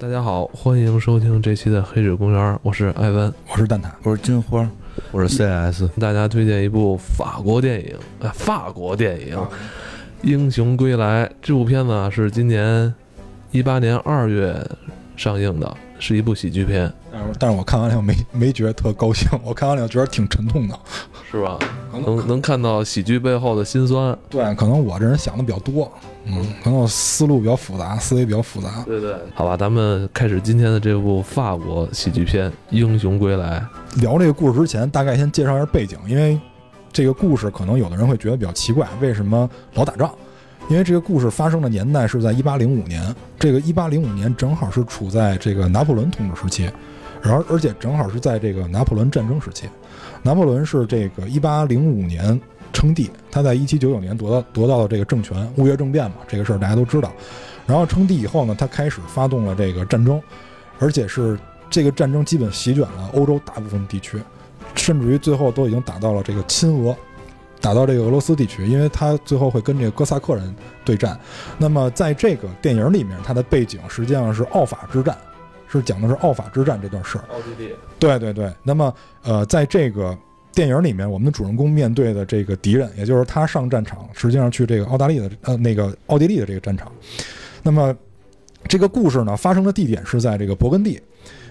大家好，欢迎收听这期的《黑水公园》，我是艾文，我是蛋挞，我是金花，我是 CS。大家推荐一部法国电影，啊，法国电影《英雄归来》。这部片子啊是今年一八年二月上映的，是一部喜剧片。但是，但是我看完了以后没没觉得特高兴，我看完了以后觉得挺沉痛的，是吧？能能看到喜剧背后的辛酸。对，可能我这人想的比较多，嗯，可能我思路比较复杂，思维比较复杂。对对，好吧，咱们开始今天的这部法国喜剧片《英雄归来》。聊这个故事之前，大概先介绍一下背景，因为这个故事可能有的人会觉得比较奇怪，为什么老打仗？因为这个故事发生的年代是在一八零五年，这个一八零五年正好是处在这个拿破仑统治时期。然后，而且正好是在这个拿破仑战争时期。拿破仑是这个一八零五年称帝，他在一七九九年夺到夺到了这个政权，雾月政变嘛，这个事儿大家都知道。然后称帝以后呢，他开始发动了这个战争，而且是这个战争基本席卷了欧洲大部分地区，甚至于最后都已经打到了这个亲俄，打到这个俄罗斯地区，因为他最后会跟这个哥萨克人对战。那么在这个电影里面，它的背景实际上是奥法之战。是讲的是奥法之战这段事儿。奥地利。对对对。那么，呃，在这个电影里面，我们的主人公面对的这个敌人，也就是他上战场，实际上去这个澳大利亚的呃那个奥地利的这个战场。那么，这个故事呢，发生的地点是在这个勃艮第，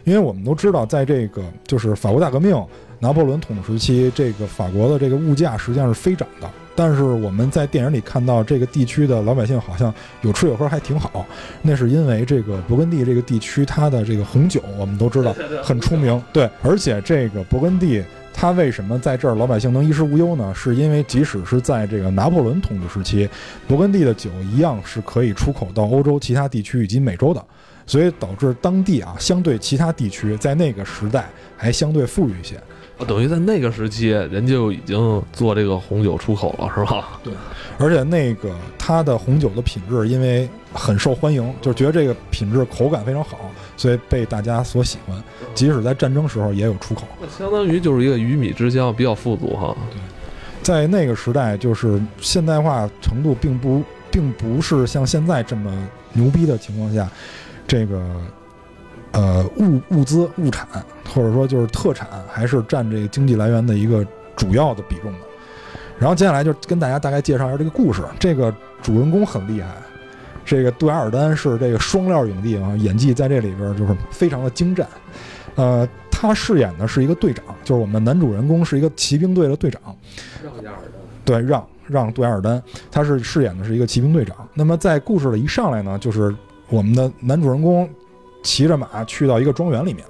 因为我们都知道，在这个就是法国大革命、拿破仑统治时期，这个法国的这个物价实际上是飞涨的。但是我们在电影里看到这个地区的老百姓好像有吃有喝还挺好，那是因为这个勃艮第这个地区它的这个红酒我们都知道很出名，对，而且这个勃艮第它为什么在这儿老百姓能衣食无忧呢？是因为即使是在这个拿破仑统治时期，勃艮第的酒一样是可以出口到欧洲其他地区以及美洲的，所以导致当地啊相对其他地区在那个时代还相对富裕一些。等于在那个时期，人就已经做这个红酒出口了，是吧？对，而且那个它的红酒的品质，因为很受欢迎，就觉得这个品质口感非常好，所以被大家所喜欢。即使在战争时候也有出口。那相当于就是一个鱼米之乡，比较富足哈。对，在那个时代，就是现代化程度并不并不是像现在这么牛逼的情况下，这个。呃，物物资物产，或者说就是特产，还是占这个经济来源的一个主要的比重的。然后接下来就跟大家大概介绍一下这个故事。这个主人公很厉害，这个杜亚尔丹是这个双料影帝啊，演技在这里边就是非常的精湛。呃，他饰演的是一个队长，就是我们男主人公是一个骑兵队的队长。让亚尔丹。对，让让杜亚尔丹，他是饰演的是一个骑兵队长。那么在故事的一上来呢，就是我们的男主人公。骑着马去到一个庄园里面，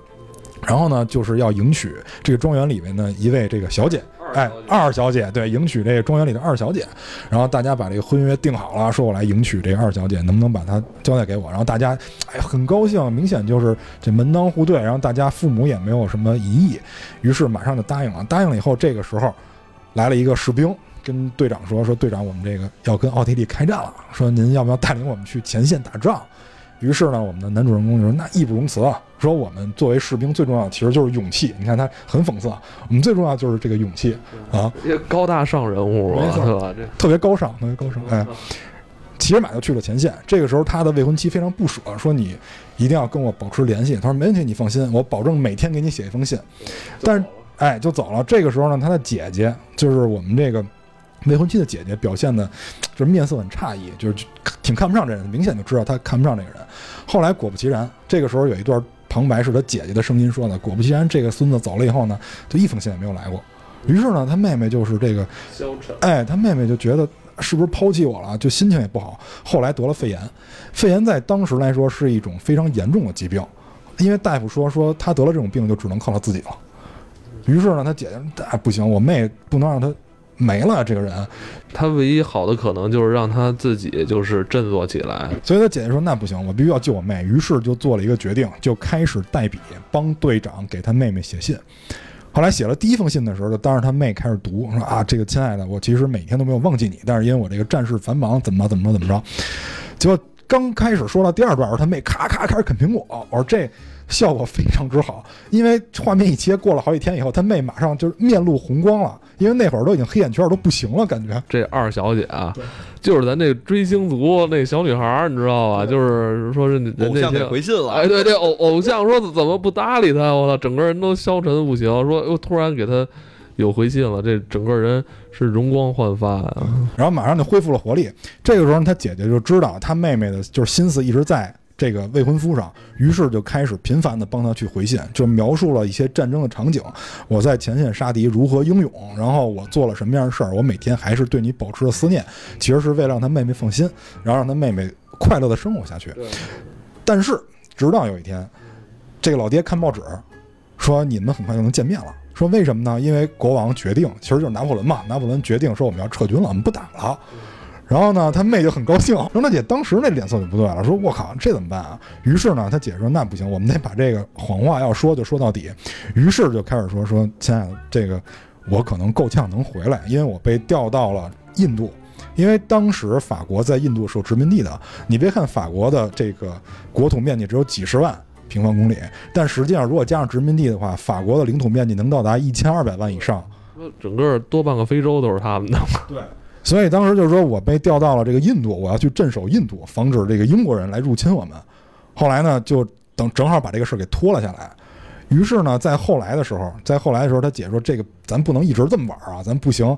然后呢，就是要迎娶这个庄园里面的一位这个小姐，哎，二小姐，对，迎娶这个庄园里的二小姐。然后大家把这个婚约定好了，说我来迎娶这个二小姐，能不能把她交代给我？然后大家哎很高兴，明显就是这门当户对。然后大家父母也没有什么疑义，于是马上就答应了。答应了以后，这个时候来了一个士兵，跟队长说：“说队长，我们这个要跟奥地利开战了，说您要不要带领我们去前线打仗？”于是呢，我们的男主人公就说：“那义不容辞啊！说我们作为士兵，最重要的其实就是勇气。你看他很讽刺啊，我们最重要就是这个勇气啊！高大上人物啊，这特别高尚，特别高尚。哎，骑着马就去了前线。这个时候，他的未婚妻非常不舍，说：‘你一定要跟我保持联系。’他说：‘没问题，你放心，我保证每天给你写一封信。’但是，哎，就走了。这个时候呢，他的姐姐就是我们这个。”未婚妻的姐姐表现的，就是面色很诧异，就是挺看不上这人，明显就知道他看不上这个人。后来果不其然，这个时候有一段旁白是他姐姐的声音说的。果不其然，这个孙子走了以后呢，就一封信也没有来过。于是呢，他妹妹就是这个哎，他妹妹就觉得是不是抛弃我了，就心情也不好。后来得了肺炎，肺炎在当时来说是一种非常严重的疾病，因为大夫说说他得了这种病就只能靠他自己了。于是呢，他姐姐哎不行，我妹不能让他。没了这个人，他唯一好的可能就是让他自己就是振作起来。所以他姐姐说：“那不行，我必须要救我妹。”于是就做了一个决定，就开始代笔帮队长给他妹妹写信。后来写了第一封信的时候，就当着他妹开始读，说：“啊，这个亲爱的，我其实每天都没有忘记你，但是因为我这个战事繁忙，怎么怎么着怎么着。”结果刚开始说到第二段时候，他妹咔咔开始啃苹果，我说这效果非常之好，因为画面一切，过了好几天以后，他妹马上就是面露红光了，因为那会儿都已经黑眼圈都不行了，感觉。这二小姐啊，就是咱这追星族那小女孩儿，你知道吧？就是说是人家偶像给回信了，哎，对，对偶偶像说怎么不搭理他？我操，整个人都消沉不行。说又突然给他有回信了，这整个人是容光焕发啊！然后马上就恢复了活力。这个时候，他姐姐就知道他妹妹的就是心思一直在这个未婚夫上，于是就开始频繁的帮他去回信，就描述了一些战争的场景。我在前线杀敌如何英勇，然后我做了什么样的事儿，我每天还是对你保持着思念，其实是为了让他妹妹放心，然后让他妹妹快乐的生活下去。但是直到有一天，这个老爹看报纸说你们很快就能见面了。说为什么呢？因为国王决定，其实就是拿破仑嘛。拿破仑决定说我们要撤军了，我们不打了。然后呢，他妹就很高兴。然后他姐当时那脸色就不对了，说我靠，这怎么办啊？于是呢，他姐说那不行，我们得把这个谎话要说就说到底。于是就开始说说，亲爱的，这个我可能够呛能回来，因为我被调到了印度。因为当时法国在印度是有殖民地的，你别看法国的这个国土面积只有几十万平方公里，但实际上如果加上殖民地的话，法国的领土面积能到达一千二百万以上。整个多半个非洲都是他们的。对，所以当时就是说我被调到了这个印度，我要去镇守印度，防止这个英国人来入侵我们。后来呢，就等正好把这个事儿给拖了下来。于是呢，在后来的时候，在后来的时候，他姐说这个咱不能一直这么玩啊，咱不行，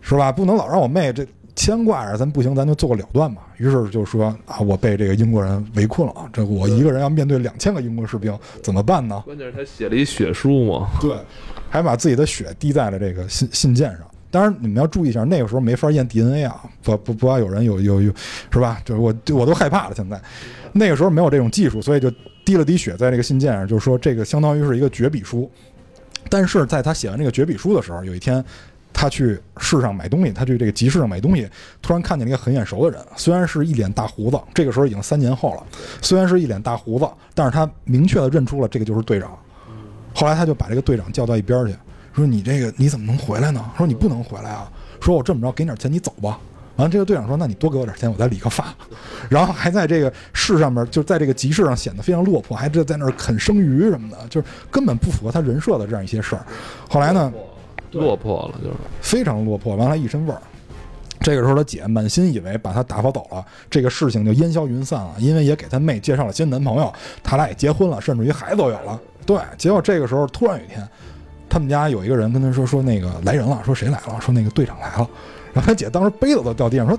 是吧？不能老让我妹这牵挂着，咱不行，咱就做个了断吧。于是就说啊，我被这个英国人围困了，这我一个人要面对两千个英国士兵，怎么办呢？关键是他写了一血书嘛，对，还把自己的血滴在了这个信信件上。当然，你们要注意一下，那个时候没法验 DNA 啊，不不不要有人有有有，是吧？就我我都害怕了。现在那个时候没有这种技术，所以就滴了滴血在这个信件上，就是说这个相当于是一个绝笔书。但是在他写完这个绝笔书的时候，有一天他去市上买东西，他去这个集市上买东西，突然看见了一个很眼熟的人，虽然是一脸大胡子，这个时候已经三年后了，虽然是一脸大胡子，但是他明确的认出了这个就是队长。后来他就把这个队长叫到一边去，说：“你这个你怎么能回来呢？”说：“你不能回来啊！”说：“我这么着，给你点钱，你走吧。”完了，这个队长说：“那你多给我点钱，我再理个发。”然后还在这个市上面，就在这个集市上显得非常落魄，还在在那儿啃生鱼什么的，就是根本不符合他人设的这样一些事儿。后来呢，落魄了就是。非常落魄，完了，一身味儿。这个时候，他姐满心以为把他打发走了，这个事情就烟消云散了，因为也给他妹介绍了新男朋友，他俩也结婚了，甚至于孩子都有了。对，结果这个时候突然有一天，他们家有一个人跟他说说那个来人了，说谁来了？说那个队长来了。然后他姐当时杯子都掉地上，说，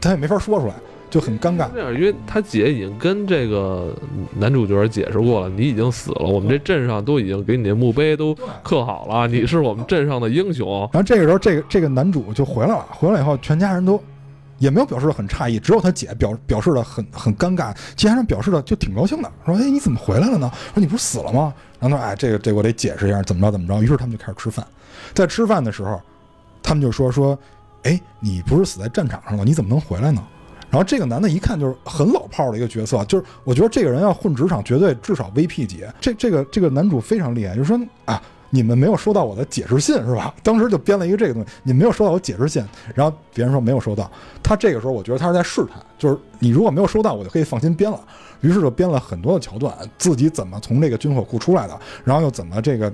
他也没法说出来，就很尴尬。那样，因为他姐已经跟这个男主角解释过了，你已经死了，我们这镇上都已经给你的墓碑都刻好了，你是我们镇上的英雄。然后这个时候，这个这个男主就回来了，回来以后，全家人都也没有表示的很诧异，只有他姐表表示的很很尴尬，其他人表示的就挺高兴的，说：“哎，你怎么回来了呢？说你不是死了吗？”然后他说：“哎，这个这个我得解释一下，怎么着怎么着。”于是他们就开始吃饭，在吃饭的时候，他们就说说：“哎，你不是死在战场上了，你怎么能回来呢？”然后这个男的一看就是很老炮的一个角色，就是我觉得这个人要混职场，绝对至少 VP 级。这这个这个男主非常厉害，就是说啊，你们没有收到我的解释信是吧？当时就编了一个这个东西，你没有收到我解释信，然后别人说没有收到，他这个时候我觉得他是在试探，就是你如果没有收到，我就可以放心编了。于是就编了很多的桥段，自己怎么从这个军火库出来的，然后又怎么这个。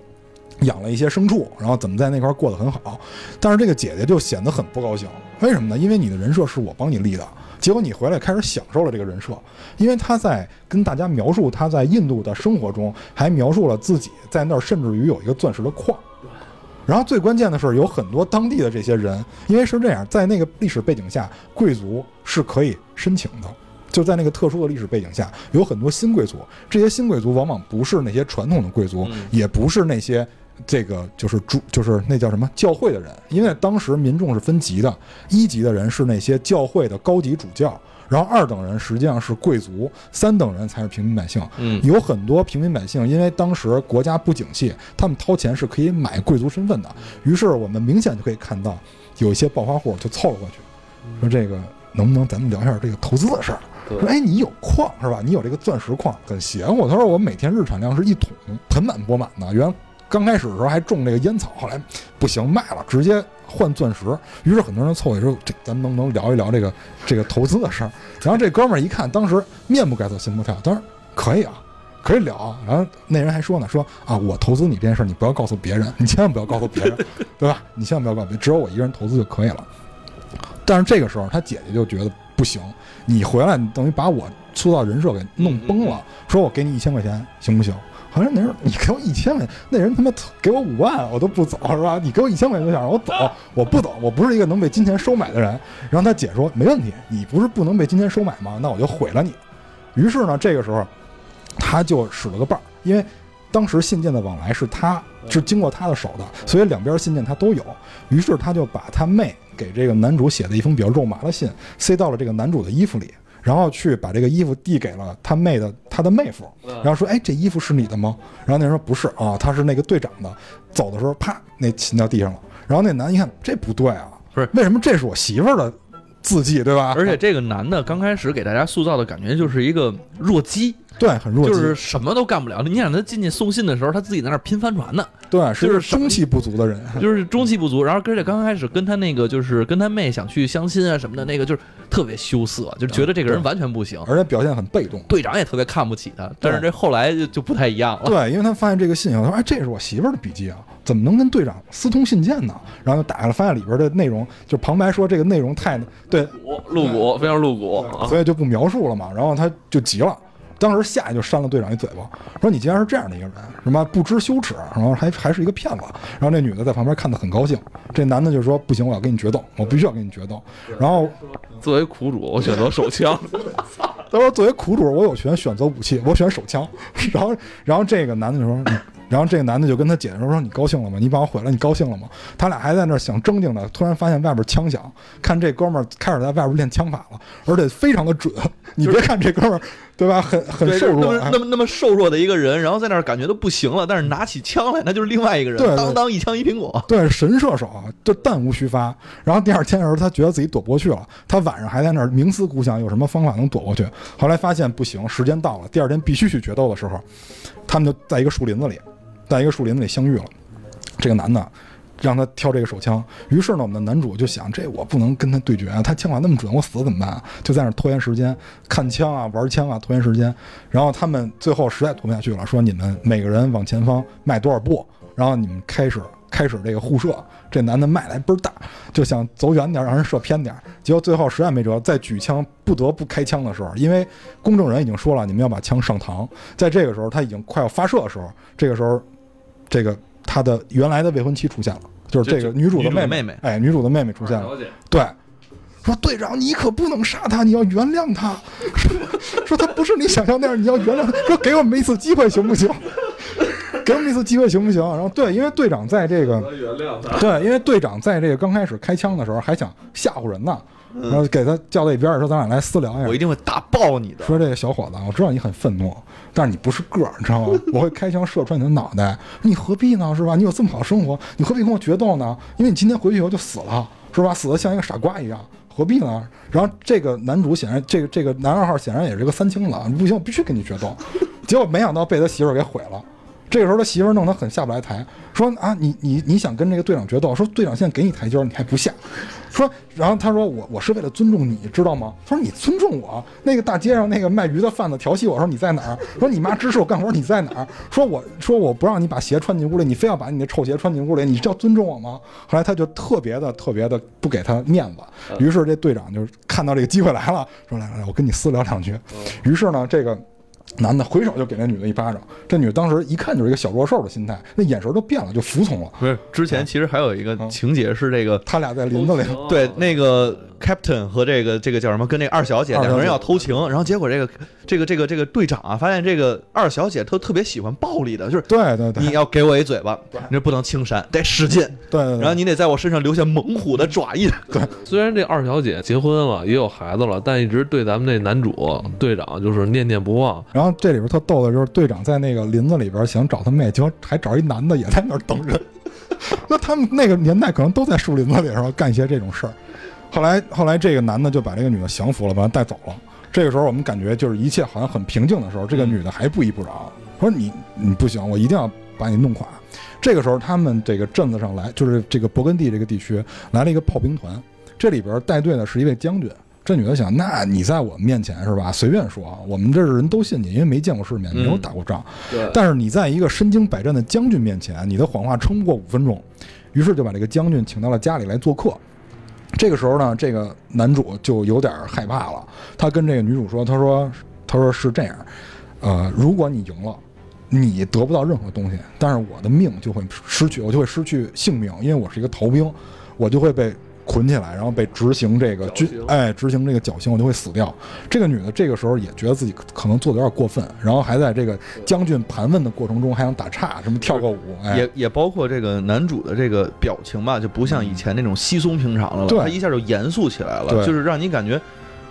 养了一些牲畜，然后怎么在那块儿过得很好，但是这个姐姐就显得很不高兴，为什么呢？因为你的人设是我帮你立的，结果你回来开始享受了这个人设，因为他在跟大家描述他在印度的生活中，还描述了自己在那儿甚至于有一个钻石的矿，然后最关键的是有很多当地的这些人，因为是这样，在那个历史背景下，贵族是可以申请的。就在那个特殊的历史背景下，有很多新贵族。这些新贵族往往不是那些传统的贵族，也不是那些这个就是主就是那叫什么教会的人。因为当时民众是分级的，一级的人是那些教会的高级主教，然后二等人实际上是贵族，三等人才是平民百姓。嗯有很多平民百姓，因为当时国家不景气，他们掏钱是可以买贵族身份的。于是我们明显就可以看到，有一些暴发户就凑了过去，说这个能不能咱们聊一下这个投资的事儿？说哎，你有矿是吧？你有这个钻石矿，很邪乎。他说我每天日产量是一桶，盆满钵满的。原刚开始的时候还种这个烟草，后来不行卖了，直接换钻石。于是很多人凑过来说：“这咱们能不能聊一聊这个这个投资的事儿？”然后这哥们儿一看，当时面不改色心不跳，当时可以啊，可以聊啊。然后那人还说呢：“说啊，我投资你这件事儿，你不要告诉别人，你千万不要告诉别人，对吧？你千万不要告诉别人，只有我一个人投资就可以了。”但是这个时候，他姐姐就觉得不行，你回来，你等于把我塑造人设给弄崩了。说我给你一千块钱，行不行？好像那人你给我一千块钱，那人他妈给我五万，我都不走，是吧？你给我一千块钱就想让我走，我不走，我不是一个能被金钱收买的人。然后他姐说没问题，你不是不能被金钱收买吗？那我就毁了你。于是呢，这个时候他就使了个绊儿，因为当时信件的往来是他是经过他的手的，所以两边信件他都有。于是他就把他妹给这个男主写的一封比较肉麻的信塞到了这个男主的衣服里。然后去把这个衣服递给了他妹的他的妹夫，然后说：“哎，这衣服是你的吗？”然后那人说：“不是啊，他是那个队长的。”走的时候，啪，那琴掉地上了。然后那男一看，这不对啊，不是为什么这是我媳妇儿的字迹，对吧？而且这个男的刚开始给大家塑造的感觉就是一个弱鸡，对，很弱鸡，就是什么都干不了。你想他进去送信的时候，他自己在那儿拼帆船呢，对，是就是中气不足的人，就是 中气不足。然后而且刚开始跟他那个就是跟他妹想去相亲啊什么的，那个就是特别羞涩，就觉得这个人完全不行。而且表现很被动。队长也特别看不起他，但是这后来就就不太一样了。对，因为他发现这个信以后，他说：“哎，这是我媳妇儿的笔记啊，怎么能跟队长私通信件呢？”然后就打开了，发现里边的内容就旁白说这个内容太对露骨，非常露骨啊！所以就不描述了嘛。然后他就急了，当时下去就扇了队长一嘴巴，说：“你竟然是这样的一个人，什么不知羞耻，然后还还是一个骗子。”然后那女的在旁边看得很高兴，这男的就说：“不行，我要跟你决斗，我必须要跟你决斗。”然后作为苦主，我选择手枪。他说：“作为苦主，我有权选择武器，我选手枪。”然后，然后这个男的就说：“嗯。”然后这个男的就跟他姐姐说：“说你高兴了吗？你把我毁了，你高兴了吗？”他俩还在那儿想正经呢，突然发现外边枪响，看这哥们儿开始在外边练枪法了，而且非常的准。你别看这哥们儿，对吧？很很，瘦弱，那么哎那么那么瘦弱的一个人，然后在那儿感觉都不行了，但是拿起枪来，那就是另外一个人，当当一枪一苹果。对，神射手啊，就弹无虚发。然后第二天的时候，他觉得自己躲不过去了，他晚上还在那儿冥思苦想，有什么方法能躲过去。后来发现不行，时间到了，第二天必须去决斗的时候，他们就在一个树林子里，在一个树林子里相遇了。这个男的让他挑这个手枪，于是呢，我们的男主就想，这我不能跟他对决啊，他枪法那么准，我死了怎么办啊？就在那拖延时间，看枪啊，玩枪啊，拖延时间。然后他们最后实在拖不下去了，说你们每个人往前方迈多少步，然后你们开始开始这个互射。这男的迈来倍儿大，就想走远点，让人射偏点。结果最后实在没辙，在举枪不得不开枪的时候，因为公证人已经说了，你们要把枪上膛。在这个时候，他已经快要发射的时候，这个时候，这个他的原来的未婚妻出现了，就是这个女主的妹妹妹哎，女主的妹妹出现了。了，对，说队长，你可不能杀他，你要原谅他。说 说他不是你想象那样，你要原谅他。说给我们一次机会行不行？给我们一次机会行不行？然后对，因为队长在这个原谅他。对，因为队长在这个刚开始开枪的时候还想吓唬人呢，然后给他叫到一边儿说：“咱俩来私聊一下。”我一定会打爆你的。说这个小伙子，我知道你很愤怒，但是你不是个儿，你知道吗？我会开枪射穿你的脑袋，你何必呢？是吧？你有这么好的生活，你何必跟我决斗呢？因为你今天回去以后就死了，是吧？死的像一个傻瓜一样，何必呢？然后这个男主显然，这个这个男二号显然也是个三清子，不行，我必须跟你决斗。结果没想到被他媳妇儿给毁了。这个时候他媳妇儿弄得很下不来台，说啊，你你你想跟这个队长决斗？说队长现在给你台阶儿，你还不下。说，然后他说我我是为了尊重你，知道吗？他说你尊重我，那个大街上那个卖鱼的贩子调戏我说你在哪儿？说你妈支持我干活你在哪儿？说我说我不让你把鞋穿进屋里，你非要把你那臭鞋穿进屋里，你这要尊重我吗？后来他就特别的特别的不给他面子，于是这队长就看到这个机会来了，说来来来，我跟你私聊两句。于是呢，这个。男的回手就给那女的一巴掌，这女的当时一看就是一个小弱兽的心态，那眼神都变了，就服从了。不是，之前其实还有一个情节是这个，他俩在林子里，对那个 Captain 和这个这个叫什么，跟那二小姐两个人要偷情，然后结果这个这个这个这个队长啊，发现这个二小姐特特别喜欢暴力的，就是对对对，你要给我一嘴巴，你这不能轻扇，得使劲，对对对，然后你得在我身上留下猛虎的爪印。对 虽然这二小姐结婚了，也有孩子了，但一直对咱们那男主队长就是念念不忘。然后这里边特逗的就是队长在那个林子里边想找他妹，结果还找一男的也在那儿等人。那他们那个年代可能都在树林子里是吧，干一些这种事儿。后来后来这个男的就把这个女的降服了，把她带走了。这个时候我们感觉就是一切好像很平静的时候，这个女的还不依不饶，说你你不行，我一定要把你弄垮。这个时候，他们这个镇子上来，就是这个勃艮第这个地区来了一个炮兵团，这里边带队的是一位将军。这女的想，那你在我们面前是吧？随便说，我们这儿人都信你，因为没见过世面，没有打过仗。对但是你在一个身经百战的将军面前，你的谎话撑不过五分钟，于是就把这个将军请到了家里来做客。这个时候呢，这个男主就有点害怕了，他跟这个女主说：“他说，他说是这样，呃，如果你赢了，你得不到任何东西，但是我的命就会失去，我就会失去性命，因为我是一个逃兵，我就会被捆起来，然后被执行这个军，哎，执行这个绞刑，我就会死掉。这个女的这个时候也觉得自己可能做的有点过分，然后还在这个将军盘问的过程中还想打岔，什么跳个舞，哎，也也包括这个男主的这个表情吧，就不像以前那种稀松平常了，对他一下就严肃起来了，就是让你感觉，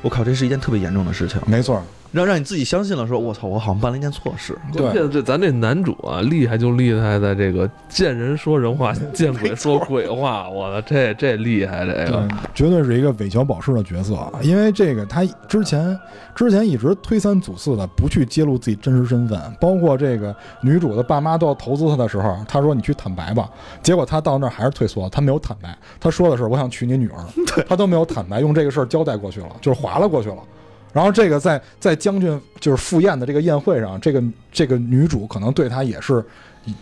我靠，这是一件特别严重的事情，没错，让让你自己相信了，说我操，我好像办了一件错事。关键这咱这男主啊，厉害就厉害在这个见人说人话，见鬼说鬼话。我的这这厉害，这对个，绝对是一个韦小宝式的角色，因为这个他之前之前一直推三阻四的不去揭露自己真实身份，包括这个女主的爸妈都要投资他的时候，他说你去坦白吧，结果他到那儿还是退缩，他没有坦白，他说的是我想娶你女儿，他都没有坦白，用这个事儿交代过去了，就是划拉过去了。然后这个在在将军就是赴宴的这个宴会上，这个这个女主可能对他也是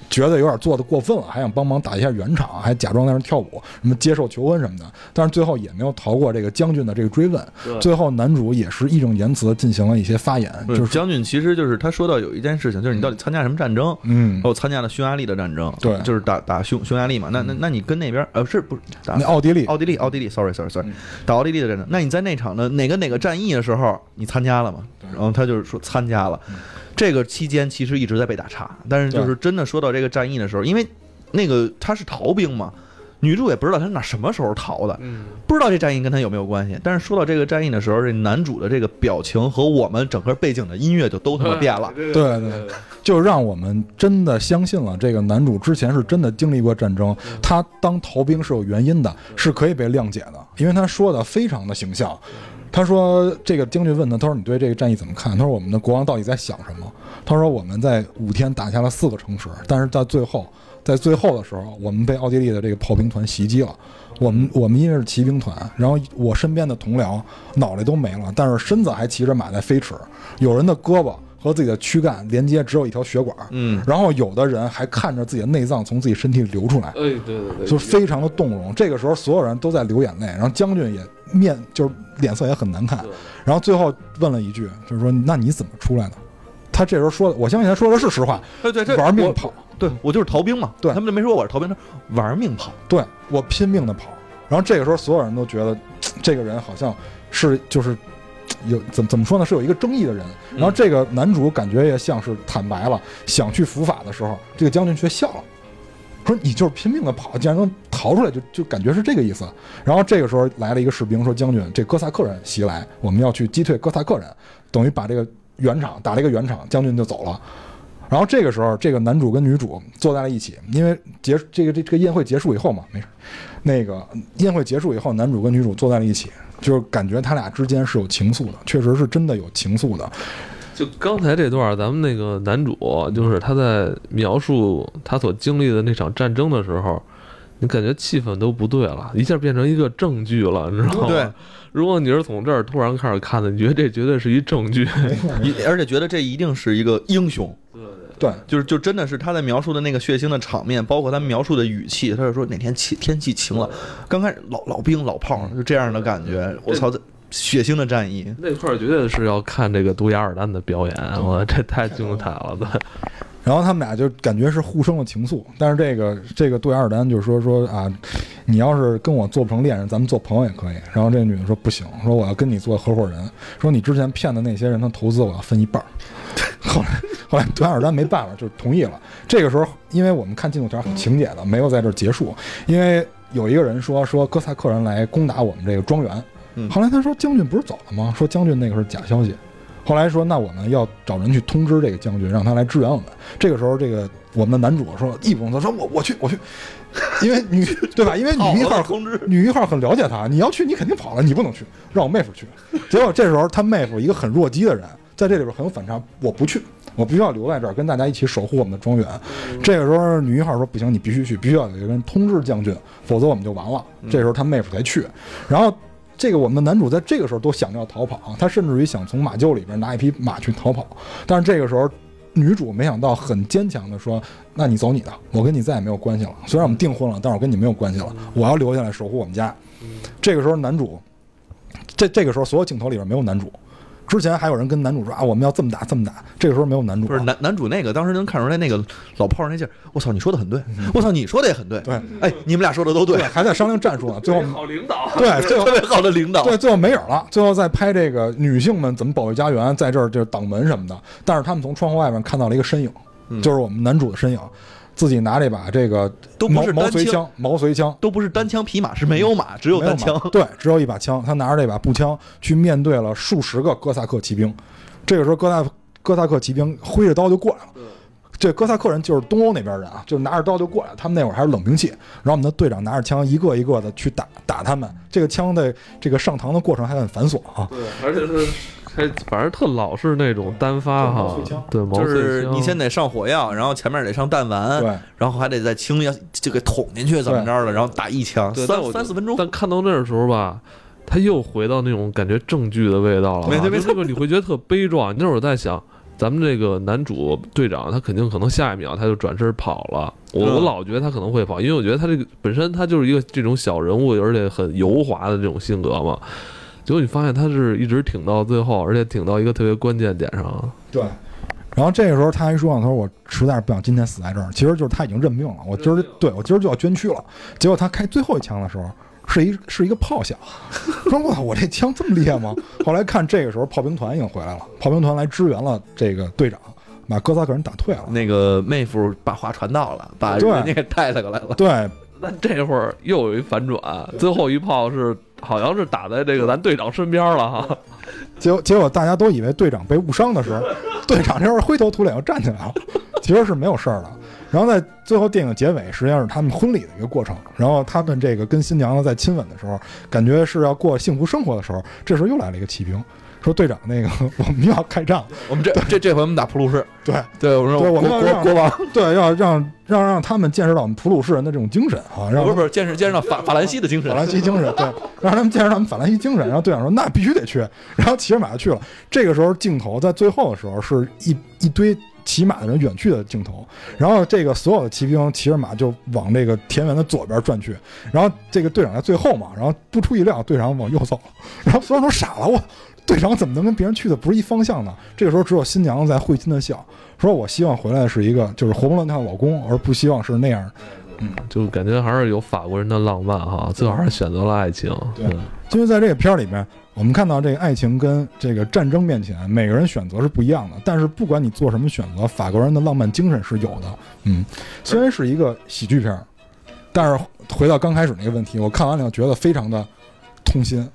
觉得有点做的过分了，还想帮忙打一下圆场，还假装在那跳舞，什么接受求婚什么的。但是最后也没有逃过这个将军的这个追问。对最后男主也是义正言辞地进行了一些发言，就是是将军其实就是他说到有一件事情，就是你到底参加什么战争？嗯，哦，参加了匈牙利的战争，对就是打打匈匈牙利嘛。那那那你跟那边呃是不是打那奥地利奥地利奥地利？Sorry Sorry Sorry，嗯打奥地利的战争。那你在那场的哪个哪个战役的时候，你参加了吗？然后他就是说参加了。这个期间其实一直在被打岔，但是就是真的说到这个战役的时候，因为那个他是逃兵嘛，女主也不知道他是哪什么时候逃的，嗯，不知道这战役跟他有没有关系。但是说到这个战役的时候，这男主的这个表情和我们整个背景的音乐就都他妈变了。对对对，就让我们真的相信了这个男主之前是真的经历过战争，他当逃兵是有原因的，是可以被谅解的，因为他说的非常的形象。他说：“这个将军问他，他说你对这个战役怎么看？他说我们的国王到底在想什么？他说我们在五天打下了四个城池，但是在最后，在最后的时候，我们被奥地利的这个炮兵团袭击了。我们我们因为是骑兵团，然后我身边的同僚脑袋都没了，但是身子还骑着马在飞驰，有人的胳膊和自己的躯干连接只有一条血管，嗯，然后有的人还看着自己的内脏从自己身体里流出来。”哎，对对对，就非常的动容。这个时候，所有人都在流眼泪，然后将军也面就是脸色也很难看。然后最后问了一句，就是说：“那你怎么出来的？”他这时候说的，我相信他说的是实话，对对玩命跑，对我就是逃兵嘛。对他们就没说我是逃兵，他玩命跑。对我拼命的跑。然后这个时候，所有人都觉得 这个人好像是就是有怎怎么说呢，是有一个争议的人。然后这个男主感觉也像是坦白了，想去伏法的时候，这个将军却笑了。说你就是拼命的跑，竟然能逃出来，就就感觉是这个意思。然后这个时候来了一个士兵，说将军，这哥萨克人袭来，我们要去击退哥萨克人，等于把这个圆场打了一个圆场，将军就走了。然后这个时候，这个男主跟女主坐在了一起，因为结这个这这个宴会结束以后嘛，没事，那个宴会结束以后，男主跟女主坐在了一起，就是感觉他俩之间是有情愫的，确实是真的有情愫的。就刚才这段，咱们那个男主就是他在描述他所经历的那场战争的时候，你感觉气氛都不对了，一下变成一个正剧了，你知道吗？对，如果你是从这儿突然开始看的，你觉得这绝对是一正剧。一而且觉得这一定是一个英雄，对，就是就真的是他在描述的那个血腥的场面，包括他描述的语气，他就说哪天气天气晴了，刚开始老老兵老炮就这样的感觉，我操，这血腥的战役，那块儿绝对是要看这个杜亚尔丹的表演，我这太精彩了，对。然后他们俩就感觉是互生了情愫，但是这个这个杜亚尔丹就是说说啊，你要是跟我做不成恋人，咱们做朋友也可以。然后这个女的说不行，说我要跟你做合伙人，说你之前骗的那些人的投资我要分一半儿。后来后来杜亚尔丹没办法，就同意了。这个时候，因为我们看进度条很情节的，没有在这儿结束，因为有一个人说说哥萨克人来攻打我们这个庄园，嗯后来他说将军不是走了吗？说将军那个是假消息。后来说，那我们要找人去通知这个将军，让他来支援我们。这个时候，这个我们的男主说义不容辞，说我我去我去，因为女 对吧？因为女一号通知，女一号很了解他，你要去你肯定跑了，你不能去，让我妹夫去。结果这时候他妹夫一个很弱鸡的人在这里边很有反差，我不去，我必须要留在这儿跟大家一起守护我们的庄园。这个时候女一号说不行，你必须去，必须要有一个人通知将军，否则我们就完了。这时候他妹夫才去，然后。这个我们的男主在这个时候都想着要逃跑，他甚至于想从马厩里边拿一匹马去逃跑，但是这个时候女主没想到很坚强的说：“那你走你的，我跟你再也没有关系了。虽然我们订婚了，但是我跟你没有关系了，我要留下来守护我们家。”这个时候男主，这这个时候所有镜头里边没有男主。之前还有人跟男主说啊，我们要这么打这么打。这个时候没有男主，不是男男主那个，当时能看出来那个老炮儿那劲儿。我操，你说的很对，我操，你说的也很对。对，哎，你们俩说的都对，还在商量战术呢。最后好领导，对，最后特别好的领导。对，最后没影了。最后在拍这个女性们怎么保卫家园，在这儿就是挡门什么的。但是他们从窗户外面看到了一个身影，就是我们男主的身影。自己拿这把这个都不是毛遂枪，毛遂枪都不是单枪匹马，是没有马，只有单枪。对，只有一把枪。他拿着这把步枪去面对了数十个哥萨克骑兵。这个时候，哥萨哥萨克骑兵挥着刀就过来了。这哥萨克人就是东欧那边人啊，就拿着刀就过来。他们那会儿还是冷兵器。然后我们的队长拿着枪，一个一个的去打打他们。这个枪的这个上膛的过程还很繁琐啊。对，而且是。还反正特老是那种单发哈，对，就是你先得上火药，然后前面得上弹丸，对，然后还得再清要就给捅进去怎么着的，然后打一枪，三三四分钟。但看到那儿的时候吧，他又回到那种感觉正剧的味道了，没错没错，你会觉得特悲壮。那会儿在想，咱们这个男主队长他肯定可能下一秒他就转身跑了，我我老觉得他可能会跑，因为我觉得他这个本身他就是一个这种小人物，而且很油滑的这种性格嘛。结果你发现他是一直挺到最后，而且挺到一个特别关键点上。对，然后这个时候他还说：“他说我实在是不想今天死在这儿。”其实就是他已经认命了，我今儿对我今儿就要捐躯了。结果他开最后一枪的时候，是一是一个炮响。说：“我操，我这枪这么厉害吗？”后来看这个时候炮兵团已经回来了，炮兵团来支援了这个队长，把哥萨克人打退了。那个妹夫把话传到了，把人家给带过来了。对，那这会儿又有一反转，最后一炮是。好像是打在这个咱队长身边了哈，结果结果大家都以为队长被误伤的时候，队长这会儿灰头土脸又站起来了，其实是没有事儿的。然后在最后电影结尾，实际上是他们婚礼的一个过程。然后他们这个跟新娘子在亲吻的时候，感觉是要过幸福生活的时候，这时候又来了一个骑兵。说队长，那个 我们要开仗，我们这这这回我们打普鲁士，对。对，我说我们国国王，对，要让让让他们见识到我们普鲁士人的这种精神啊，让不是不是见识见识到法法兰西的精神，法兰西精神，对，让他们见识到我们法兰西精神。然后队长说那必须得去，然后骑着马就去了。这个时候镜头在最后的时候是一一堆骑马的人远去的镜头，然后这个所有的骑兵骑着马就往这个田园的左边转去，然后这个队长在最后嘛，然后不出意料队长往右走，然后所有人都傻了，我。队长怎么能跟别人去的不是一方向呢？这个时候只有新娘子在会心的笑，说：“我希望回来的是一个就是活蹦乱跳的老公，而不希望是那样。”嗯，就感觉还是有法国人的浪漫哈，最后还是选择了爱情。对，因为在这个片儿里面，我们看到这个爱情跟这个战争面前，每个人选择是不一样的。但是不管你做什么选择，法国人的浪漫精神是有的。嗯，虽然是一个喜剧片，但是回到刚开始那个问题，我看完了觉得非常的痛心。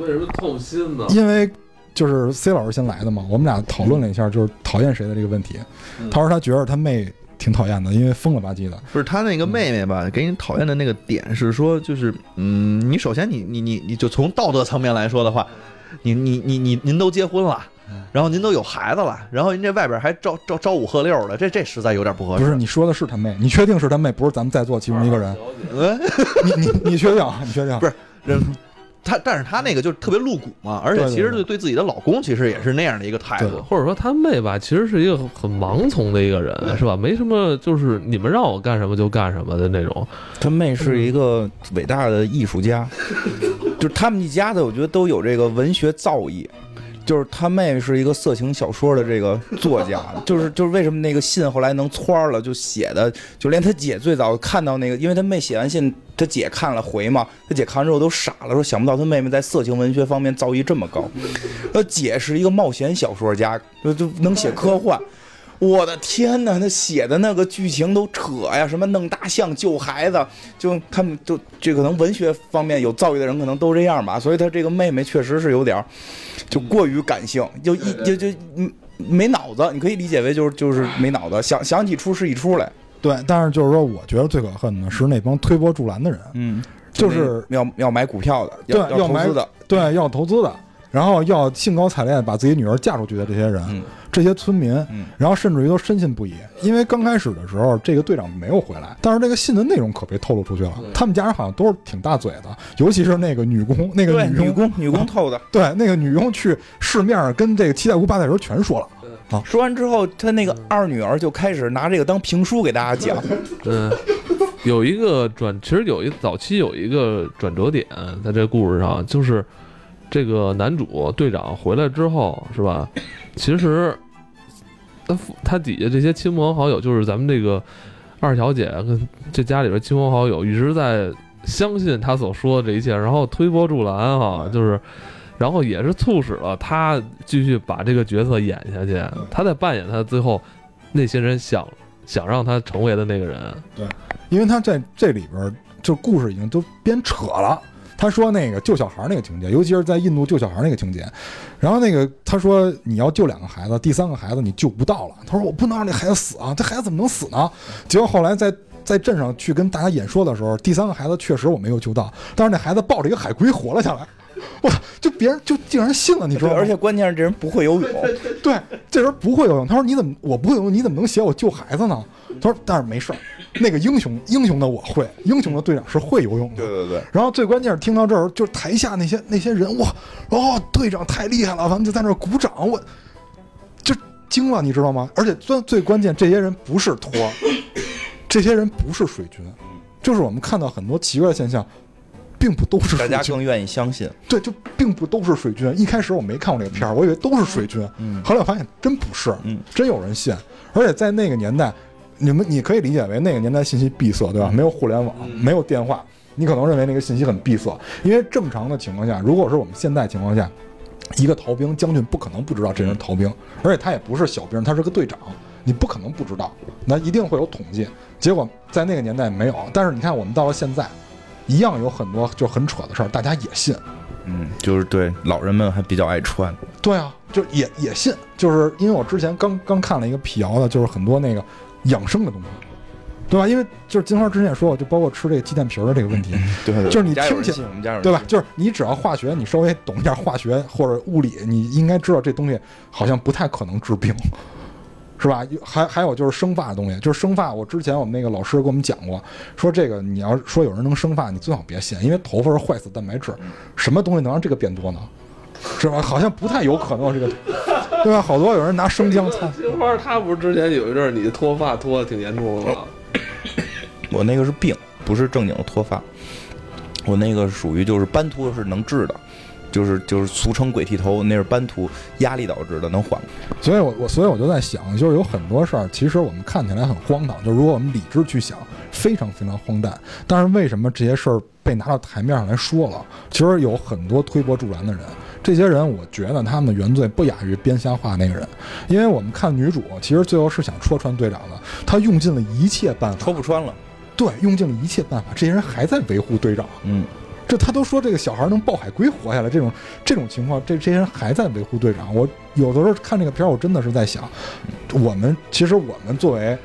为什么痛心呢？因为就是 C 老师先来的嘛，我们俩讨论了一下，就是讨厌谁的这个问题。他说他觉得他妹挺讨厌的，因为疯了吧唧的。不是他那个妹妹吧？给你讨厌的那个点是说，就是嗯，你首先你你你你就从道德层面来说的话，你你你你您都结婚了，然后您都有孩子了，然后您这外边还招招招五喝六的，这这实在有点不合适。不是你说的是他妹？你确定是他妹？不是咱们在座其中一个人？你你你确定？你确定？不是人。他，但是他那个就是特别露骨嘛，而且其实对对自己的老公，其实也是那样的一个态度，或者说他妹吧，其实是一个很盲从的一个人，是吧？没什么，就是你们让我干什么就干什么的那种。他妹是一个伟大的艺术家，就是他们一家子，我觉得都有这个文学造诣。就是他妹是一个色情小说的这个作家，就是就是为什么那个信后来能窜了，就写的，就连他姐最早看到那个，因为他妹写完信，他姐看了回嘛，他姐看完之后都傻了，说想不到他妹妹在色情文学方面造诣这么高。他姐是一个冒险小说家，就就能写科幻。我的天哪，他写的那个剧情都扯呀，什么弄大象救孩子，就他们就这可能文学方面有造诣的人可能都这样吧，所以他这个妹妹确实是有点就过于感性，就一就就没脑子，你可以理解为就是就是没脑子，想想起出是一出来。对，但是就是说，我觉得最可恨的是那帮推波助澜的人，嗯，就是要要买股票的，对，要投资的，对，要投资的。然后要兴高采烈地把自己女儿嫁出去的这些人，嗯这些村民，嗯然后甚至于都深信不疑，因为刚开始的时候，这个队长没有回来，但是这个信的内容可被透露出去了。他们家人好像都是挺大嘴的，尤其是那个女工，那个对，女女，工女工透的。对，那个女佣去市面上跟这个七大姑八大姨全说了。说完之后，他那个二女儿就开始拿这个当评书给大家讲。嗯，有一个转，其实有一早期有一个转折点，在这故事上，就是这个男主队长回来之后，是吧？其实他父他底下这些亲朋好友，就是咱们这个二小姐跟这家里边亲朋好友，一直在相信他所说的这一切，然后推波助澜哈，就是。然后也是促使了他继续把这个角色演下去。他在扮演他最后那些人想想让他成为的那个人。对因为他在这里边儿就故事已经都编扯了。他说那个救小孩那个情节，尤其是在印度救小孩那个情节，然后那个他说你要救两个孩子，第三个孩子你救不到了。他说我不能让这孩子死啊，这孩子怎么能死呢？结果后来在在镇上去跟大家演说的时候，第三个孩子确实我没有救到，但是那孩子抱着一个海龟活了下来。我操！就别人就竟然信了，你知对，道吗？而且关键是这人不会游泳。对，这人不会游泳。他说：“你怎么我不会游泳？你怎么能写我救孩子呢？”他说：“但是没事儿，那个英雄英雄的我会，英雄的队长是会游泳的。”对对对，然后最关键是听到这儿，就是台下那些那些人，哇，哦，队长太厉害了，咱们就在那儿鼓掌，我就惊了，你知道吗？而且最最关键，这些人不是托，这些人不是水军，就是我们看到很多奇怪的现象，并不都是水军。大家更愿意相信。对，就并不都是水军。一开始我没看过这个片儿，我以为都是水军，嗯后来我发现真不是，嗯真有人信。而且在那个年代，你们你可以理解为那个年代信息闭塞，对吧？没有互联网，没有电话，你可能认为那个信息很闭塞。因为正常的情况下，如果是我们现在情况下，一个逃兵将军不可能不知道这人是逃兵，而且他也不是小兵，他是个队长，你不可能不知道，那一定会有统计。结果在那个年代没有，但是你看我们到了现在，一样有很多就很扯的事儿，大家也信。嗯，就是对老人们还比较爱穿。对啊，就也也信，就是因为我之前刚刚看了一个辟谣的，就是很多那个养生的东西，对吧？因为就是金花之前也说过，就包括吃这个鸡蛋皮儿的这个问题，对 对，就是你听起来，我们家人对吧？就是你只要化学，你稍微懂一点化学或者物理，你应该知道这东西好像不太可能治病，是吧？还还有就是生发的东西，就是生发，我之前我们那个老师给我们讲过，说这个你要说有人能生发，你最好别信，因为头发是坏死蛋白质，什么东西能让这个变多呢？是吧？好像不太有可能这个，对吧？好多有人拿生姜擦，金花，他不是之前有一阵儿你脱发脱的挺严重的吗？我那个是病，不是正经的脱发。我那个属于就是斑秃是能治的，就是就是俗称鬼剃头，那是斑秃，压力导致的，能缓。所以我我所以我就在想，就是有很多事儿，其实我们看起来很荒唐，就如果我们理智去想，非常非常荒诞。但是为什么这些事儿被拿到台面上来说了？其实有很多推波助澜的人，这些人我觉得他们的原罪不亚于编瞎话那个人，因为我们看女主，其实最后是想戳穿队长的，她用尽了一切办法戳，不穿了。对，用尽了一切办法，这些人还在维护队长。嗯，就他都说这个小孩能抱海龟活下来，这种这种情况，这这些人还在维护队长。我有的时候看这个片儿，我真的是在想，我们其实我们作为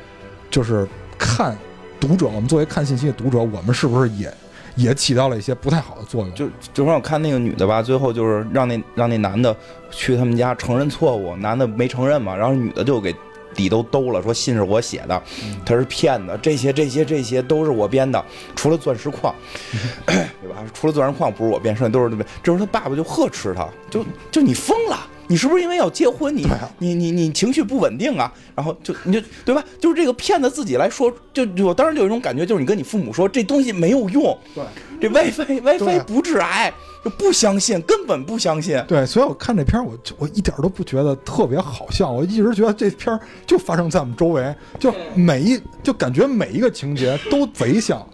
就是看读者，我们作为看信息的读者，我们是不是也也起到了一些不太好的作用？就就让我看那个女的吧，最后就是让那让那男的去他们家承认错误，男的没承认嘛，然后女的就给底都兜了，说信是我写的，他是骗子，这些这些这些都是我编的，除了钻石矿，对吧？除了钻石矿不是我编，剩下都是对。这时候他爸爸就呵斥他，就就你疯了。你是不是因为要结婚，你、啊你你你情绪不稳定啊？然后就你就对吧？就是这个骗子自己来说，就就我当时就有一种感觉，就是你跟你父母说这东西没有用，对这 WiFi WiFi 啊不致癌，就不相信，根本不相信。对，所以我看这片儿，我就我一点都不觉得特别好笑，我一直觉得这片儿就发生在我们周围，就每一就感觉每一个情节都贼像。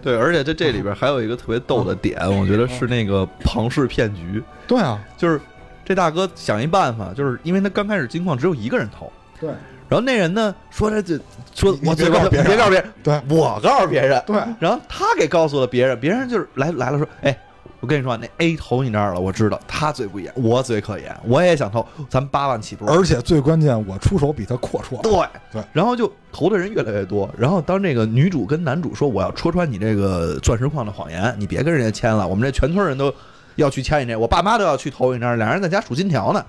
对，而且在这里边还有一个特别逗的点，我觉得是那个庞氏骗局，对啊，就是这大哥想一办法，就是因为他刚开始金矿只有一个人投，对。然后那人呢说他这说我别告诉别人。啊别告诉别人，对。我告诉别人，对，然后他给告诉了别人，别人就是来来了说，哎，我跟你说，那 A 投你那儿了，我知道他嘴不严，我嘴可严，我也想投，咱八万起步，而且最关键，我出手比他阔绰。对。对，然后就投的人越来越多，然后当这个女主跟男主说我要戳穿你这个钻石矿的谎言，你别跟人家签了，我们这全村人都要去签一这，我爸妈都要去投影那儿，俩人在家数金条呢。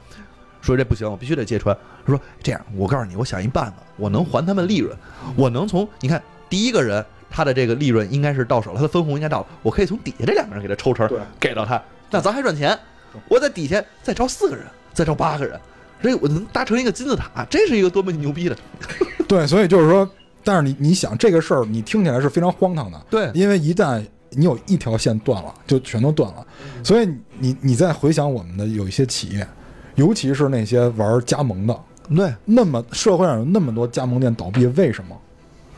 说这不行，我必须得揭穿。说这样，我告诉你，我想一办法，我能还他们利润，我能从你看第一个人他的这个利润应该是到手了，他的分红应该到了，我可以从底下这两个人给他抽成，给到他，那咱还赚钱。我在底下再招四个人，再招八个人，这我能搭成一个金字塔，这是一个多么牛逼的！对，所以就是说，但是你你想这个事儿，你听起来是非常荒唐的，对因为一旦你有一条线断了，就全都断了。所以你你再回想我们的有一些企业，尤其是那些玩加盟的，对，那么社会上有那么多加盟店倒闭，为什么？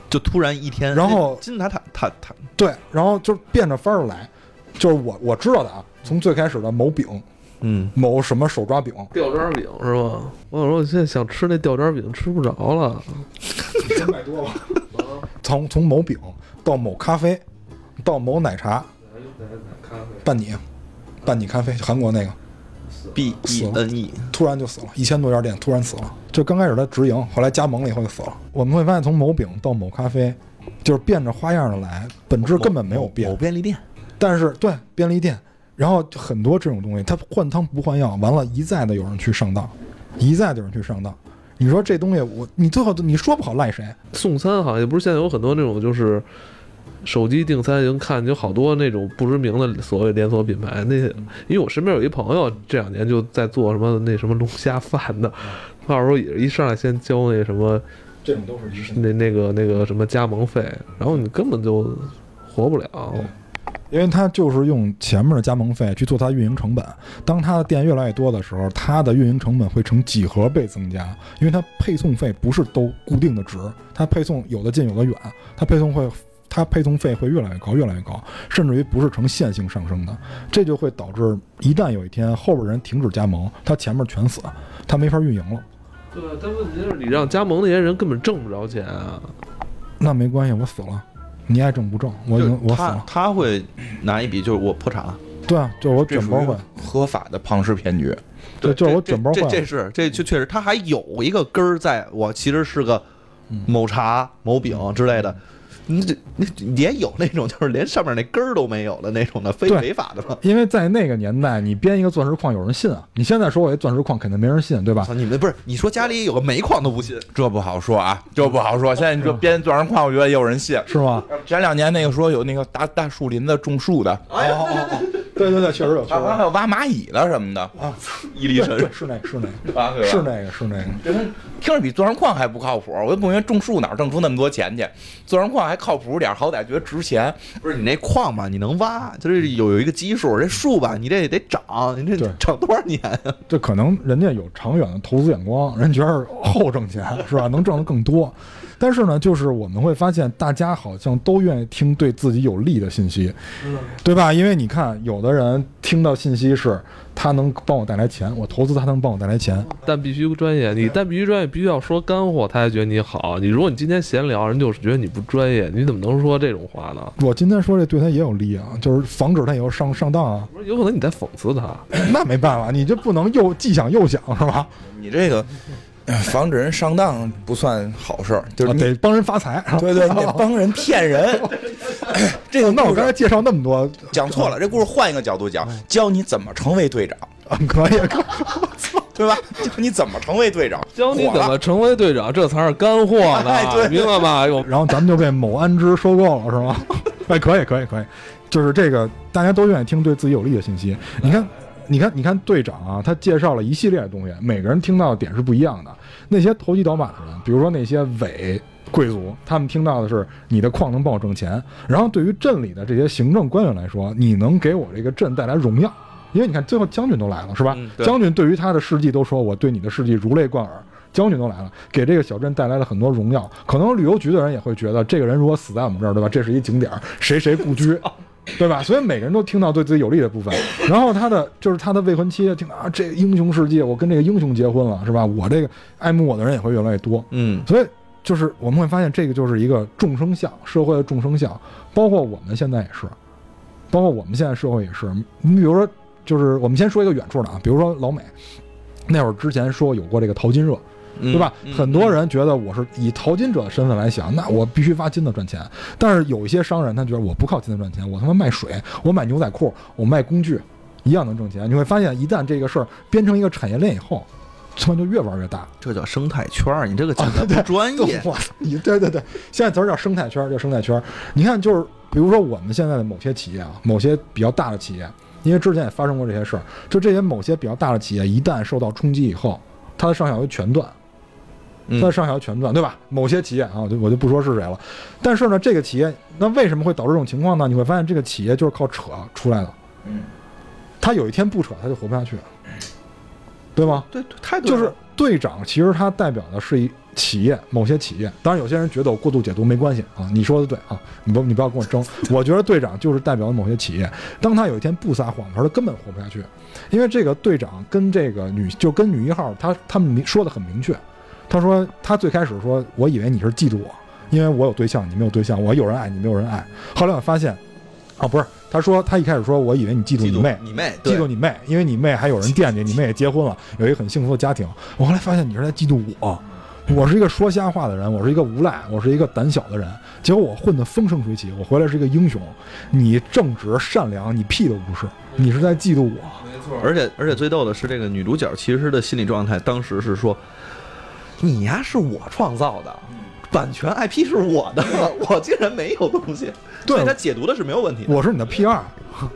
就突然一天，然后金字塔塔塔塔，对，然后就变着法儿来，就是我我知道的啊，从最开始的某饼、嗯，某什么手抓饼，吊渣饼是吧？我有时候现在想吃那吊渣饼，吃不着了。三百多了。从从某饼到某咖啡，到某奶茶，伴你，伴你咖啡，韩国那个 B E N E，突然就死了，一千多家店突然死了。就刚开始他直营，后来加盟了以后就死了。我们会发现，从某饼到某咖啡，就是变着花样的来，本质根本没有变某变。便利店，但是对便利店，然后很多这种东西，它换汤不换药，完了，一再的有人去上当，一再的有人去上当。你说这东西我，你最后你说不好赖谁？送餐行业不是现在有很多那种就是手机订餐，已经看有好多那种不知名的所谓连锁品牌。那些因为我身边有一朋友这两年就在做什么那什么龙虾饭的，到时候也一上来先交那什么这种都是那那个那个什么加盟费，然后你根本就活不了。因为他就是用前面的加盟费去做它运营成本。当他的店越来越多的时候，它的运营成本会呈几何倍增加，因为它配送费不是都固定的值，它配送有的近有的远，它配送会。它配送费会越来越高，越来越高，甚至于不是呈线性上升的，这就会导致一旦有一天后边人停止加盟，他前面全死，他没法运营了。对，但问题是你让加盟那些人根本挣不着钱啊。那没关系，我死了，你爱挣不挣，我已经我死了。他会拿一笔，就是我破产了。对啊，就是我卷包会，合法的庞氏骗局。对，就是我卷包会。这这是这确确实，他还有一个根儿在，我其实是个嗯某茶、某饼之类的。你这你也有那种就是连上面那根儿都没有的那种的非对违法的吗？因为在那个年代，你编一个钻石矿有人信啊。你现在说我一钻石矿，肯定没人信，对吧，？你们不是你说家里有个煤矿都不信，这不好说啊，这不好说。现在你说编钻石矿，我觉得也有人信。是吗？前两年那个说有那个大大树林子种树的，哎呀，对对对，确实有，确实有。好像还有挖蚂蚁的什么的，啊，伊犁神对，是那个，是那个，是那个，是那个。听着比钻石矿还不靠谱，我就不明白种树哪儿挣出那么多钱去？钻石矿还靠谱点儿，好歹觉得值钱。不是你那矿吧，你能挖，就是有有一个基数，这树吧，你这得长，你这对长多少年啊？这可能人家有长远的投资眼光，人觉得后挣钱是吧？能挣得更多。但是呢，就是我们会发现，大家好像都愿意听对自己有利的信息，对吧？因为你看，有的人听到信息是他能帮我带来钱，我投资他能帮我带来钱，但必须专业，你但必须专业，必须要说干货，他才觉得你好。你如果你今天闲聊，人就是觉得你不专业，你怎么能说这种话呢？我今天说这对他也有利啊，就是防止他以后上上当啊。不是，有可能你在讽刺他。那没办法，你就不能又既想又想是吧？你这个呃防止人上当不算好事儿，就是啊得帮人发财。对对，你得帮人骗人。这个那我刚才介绍那么多，讲错了，这故事换一个角度讲，教你怎么成为队长，啊可以，可以 对吧？教你怎么成为队长，教你怎么成为队长，这才是干货呢，哎对明白吗？然后咱们就被某安之收购了，是吗？哎，可以，可以，可以，就是这个大家都愿意听对自己有利的信息。你看，你看，你看队长啊，他介绍了一系列的东西，每个人听到的点是不一样的。那些投机倒把的人，比如说那些伪贵族，他们听到的是你的矿能帮我挣钱。然后对于镇里的这些行政官员来说，你能给我这个镇带来荣耀。因为你看，最后将军都来了，是吧？将军对于他的事迹都说，我对你的事迹如雷贯耳。将军都来了，给这个小镇带来了很多荣耀。可能旅游局的人也会觉得，这个人如果死在我们这儿，对吧？这是一景点，谁谁故居，对吧？所以每个人都听到对自己有利的部分。然后他的就是他的未婚妻听到啊，这英雄世界，我跟这个英雄结婚了，是吧？我这个爱慕我的人也会越来越多。嗯，所以就是我们会发现，这个就是一个众生相，社会的众生相，包括我们现在也是，包括我们现在社会也是。你比如说，就是我们先说一个远处的啊，比如说老美，那会儿之前说有过这个淘金热，嗯对吧？嗯很多人觉得我是以淘金者的身份来想，那我必须挖金子赚钱。但是有一些商人，他觉得我不靠金子赚钱，我他妈卖水，我买牛仔裤，我卖工具，一样能挣钱。你会发现，一旦这个事儿编成一个产业链以后，他妈就越玩越大。这叫生态圈儿，你这个讲的不专业。哇，你对对对，现在词儿叫生态圈儿，叫生态圈儿。你看，就是比如说我们现在的某些企业啊，某些比较大的企业，因为之前也发生过这些事儿，就这些某些比较大的企业一旦受到冲击以后，它的上下游全断。嗯它的上下游全断，对吧？某些企业啊，我就我就不说是谁了。但是呢，这个企业那为什么会导致这种情况呢？你会发现，这个企业就是靠扯出来的。嗯，他有一天不扯，他就活不下去，对吗？对，对太对了就是队长，其实他代表的是一企业，某些企业。当然，有些人觉得我过度解读没关系啊，你说的对啊，你不你不要跟我争。我觉得队长就是代表某些企业，当他有一天不撒谎的时候，他根本活不下去，因为这个队长跟这个女就跟女一号，他他们明说的很明确，他说他最开始说，我以为你是嫉妒我，因为我有对象，你没有对象，我有人爱你没有人爱。后来我发现，啊，不是，他说他一开始说我以为你嫉妒你妹，你妹，嫉妒你妹，因为你妹还有人惦记，你妹也结婚了，有一个很幸福的家庭。我后来发现你是在嫉妒我，我是一个说瞎话的人，我是一个无赖，我是一个胆小的人。结果我混得风生水起，我回来是一个英雄。你正直善良，你屁都不是，你是在嫉妒我。没错而且而且最逗的是，这个女主角其实的心理状态当时是说，你呀是我创造的，版权 IP 是我的，我竟然没有东西。对他解读的是没有问题的。我是你的 P 二，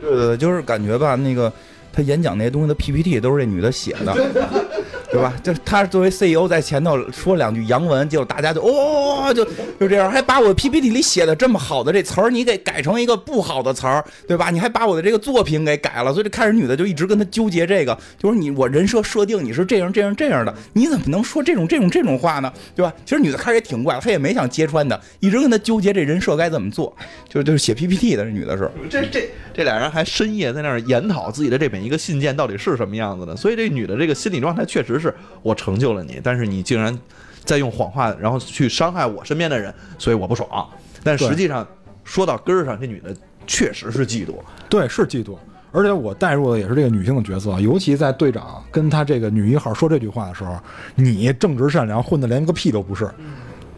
对对对，就是感觉吧，那个他演讲那些东西的 PPT 都是这女的写的，对吧？就他作为 CEO 在前头说两句洋文，结果大家就哦，就就这样，还把我 PPT 里写的这么好的这词儿，你给改成一个不好的词儿，对吧？你还把我的这个作品给改了，所以这开始女的就一直跟他纠结这个，就是你我人设设定你是这样这样这样的，你怎么能说这种这种这种话呢？对吧？其实女的开始也挺怪，她也没想揭穿的，一直跟他纠结这人设该怎么做，就就是写 PPT 的这女的是。这这这俩人还深夜在那儿研讨自己的这本每一个信件到底是什么样子的，所以这女的这个心理状态确实是我成就了你，但是你竟然在用谎话，然后去伤害我身边的人，所以我不爽。但实际上说到根儿上，这女的确实是嫉妒。对，是嫉妒。而且我带入的也是这个女性的角色，尤其在队长跟他这个女一号说这句话的时候，你正直善良，混的连个屁都不是，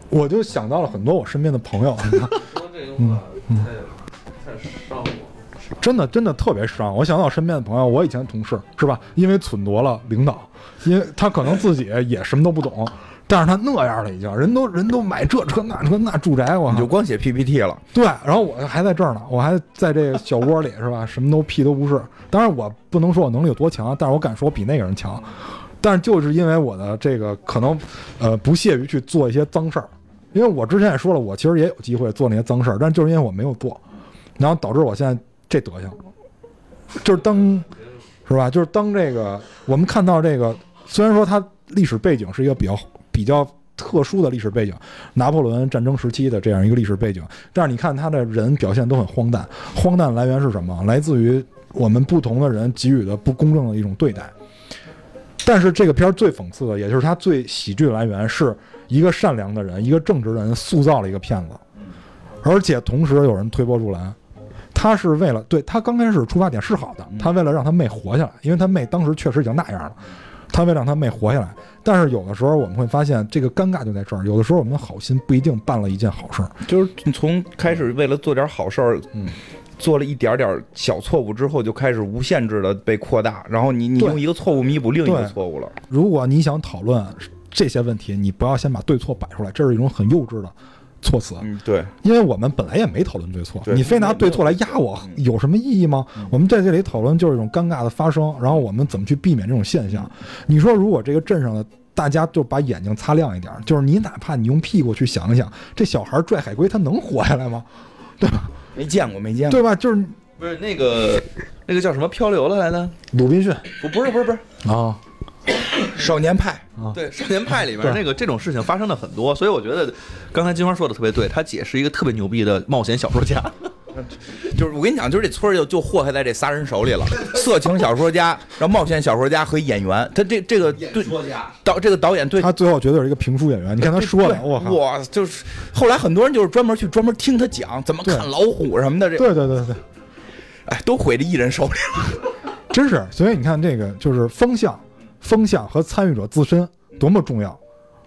我就想到了很多我身边的朋友。说这句话太太伤我。真的真的特别伤。我想到我身边的朋友，我以前的同事是吧？因为忖度了领导，因为他可能自己也什么都不懂，但是他那样了已经，人都人都买这车那车那住宅，我靠你就光写 PPT 了，对，然后我还在这儿呢，我还在这个小窝里是吧？什么都屁都不是。当然我不能说我能力有多强，但是我敢说我比那个人强。但是就是因为我的这个可能，呃，不屑于去做一些脏事儿，因为我之前也说了，我其实也有机会做那些脏事儿，但就是因为我没有做，然后导致我现在这德行，就是当，是吧？就是当这个我们看到这个，虽然说它历史背景是一个比较比较特殊的历史背景，拿破仑战争时期的这样一个历史背景，但是你看他的人表现都很荒诞，荒诞来源是什么？来自于我们不同的人给予的不公正的一种对待。但是这个片儿最讽刺的，也就是它最喜剧来源，是一个善良的人，一个正直的人塑造了一个骗子，而且同时有人推波助澜。他是为了对他刚开始出发点是好的，他为了让他妹活下来，因为他妹当时确实已经那样了，他为了让他妹活下来。但是有的时候我们会发现，这个尴尬就在这儿，有的时候我们的好心不一定办了一件好事儿。就是你从开始为了做点好事儿，嗯，做了一点点小错误之后，就开始无限制的被扩大，然后你你用一个错误弥补另一个错误了。如果你想讨论这些问题，你不要先把对错摆出来，这是一种很幼稚的措辞。嗯，对，因为我们本来也没讨论对错，对你非拿对错来压我，有什么意义吗？我们在这里讨论就是一种尴尬的发生，然后我们怎么去避免这种现象？你说，如果这个镇上的大家就把眼睛擦亮一点，就是你哪怕你用屁股去想一想，这小孩拽海龟他能活下来吗？对吧没见过，没见过。对吧？就是不是那个那个叫什么漂流了来的？鲁滨逊不不是不是不是，啊，少年派啊，对《少年派》里边那个这种事情发生的很多，所以我觉得刚才金花说的特别对，他姐是一个特别牛逼的冒险小说家。就是我跟你讲，就是这村儿就就祸害在这仨人手里了：色情小说家，然后冒险小说家和演员。他这这个对家，导这个导演对他最后绝对是一个评书演员。你看他说的，对我靠，哇，就是后来很多人就是专门去专门听他讲怎么看老虎什么的，这对对对对，哎都毁在艺人手里了。真是。所以你看，这个就是风向，风向和参与者自身多么重要。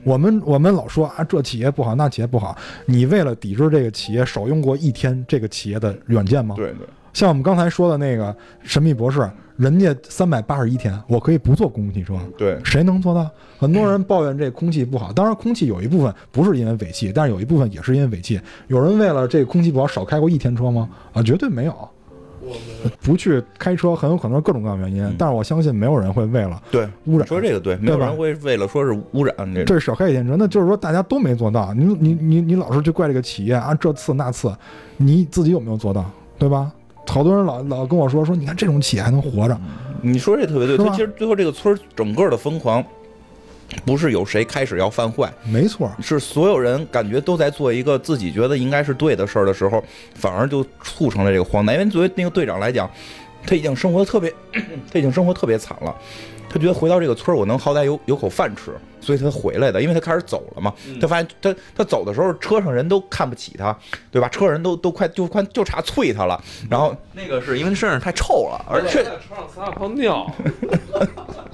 我们我们老说啊，这企业不好，那企业不好。你为了抵制这个企业，少用过一天这个企业的软件吗？对对，像我们刚才说的那个神秘博士，人家三百八十一天，我可以不坐公共汽车，对，谁能做到？很多人抱怨这空气不好，当然空气有一部分不是因为尾气，但是有一部分也是因为尾气。有人为了这个空气不好少开过一天车吗？啊，绝对没有。不去开车很有可能是各种各样原因，嗯。但是我相信没有人会为了对，污染。说这个对，没有人会为了说是污染这这少开一天车，那就是说大家都没做到。你你你你老是去怪这个企业啊，这次那次，你自己有没有做到，对吧？好多人老老跟我说说，你看这种企业还能活着，你说这特别对，他其实最后这个村整个的疯狂，不是有谁开始要犯坏，没错，是所有人感觉都在做一个自己觉得应该是对的事儿的时候，反而就促成了这个荒诞。因为作为那个队长来讲，他已经生活的特别，他已经生活特别惨了。他觉得回到这个村儿，我能好歹有有口饭吃，所以他回来的。因为他开始走了嘛，他发现他他走的时候，车上人都看不起他，对吧？车上人都都快就快就差啐他了。然后那个是因为身上太臭了，而且在车上撒泡尿，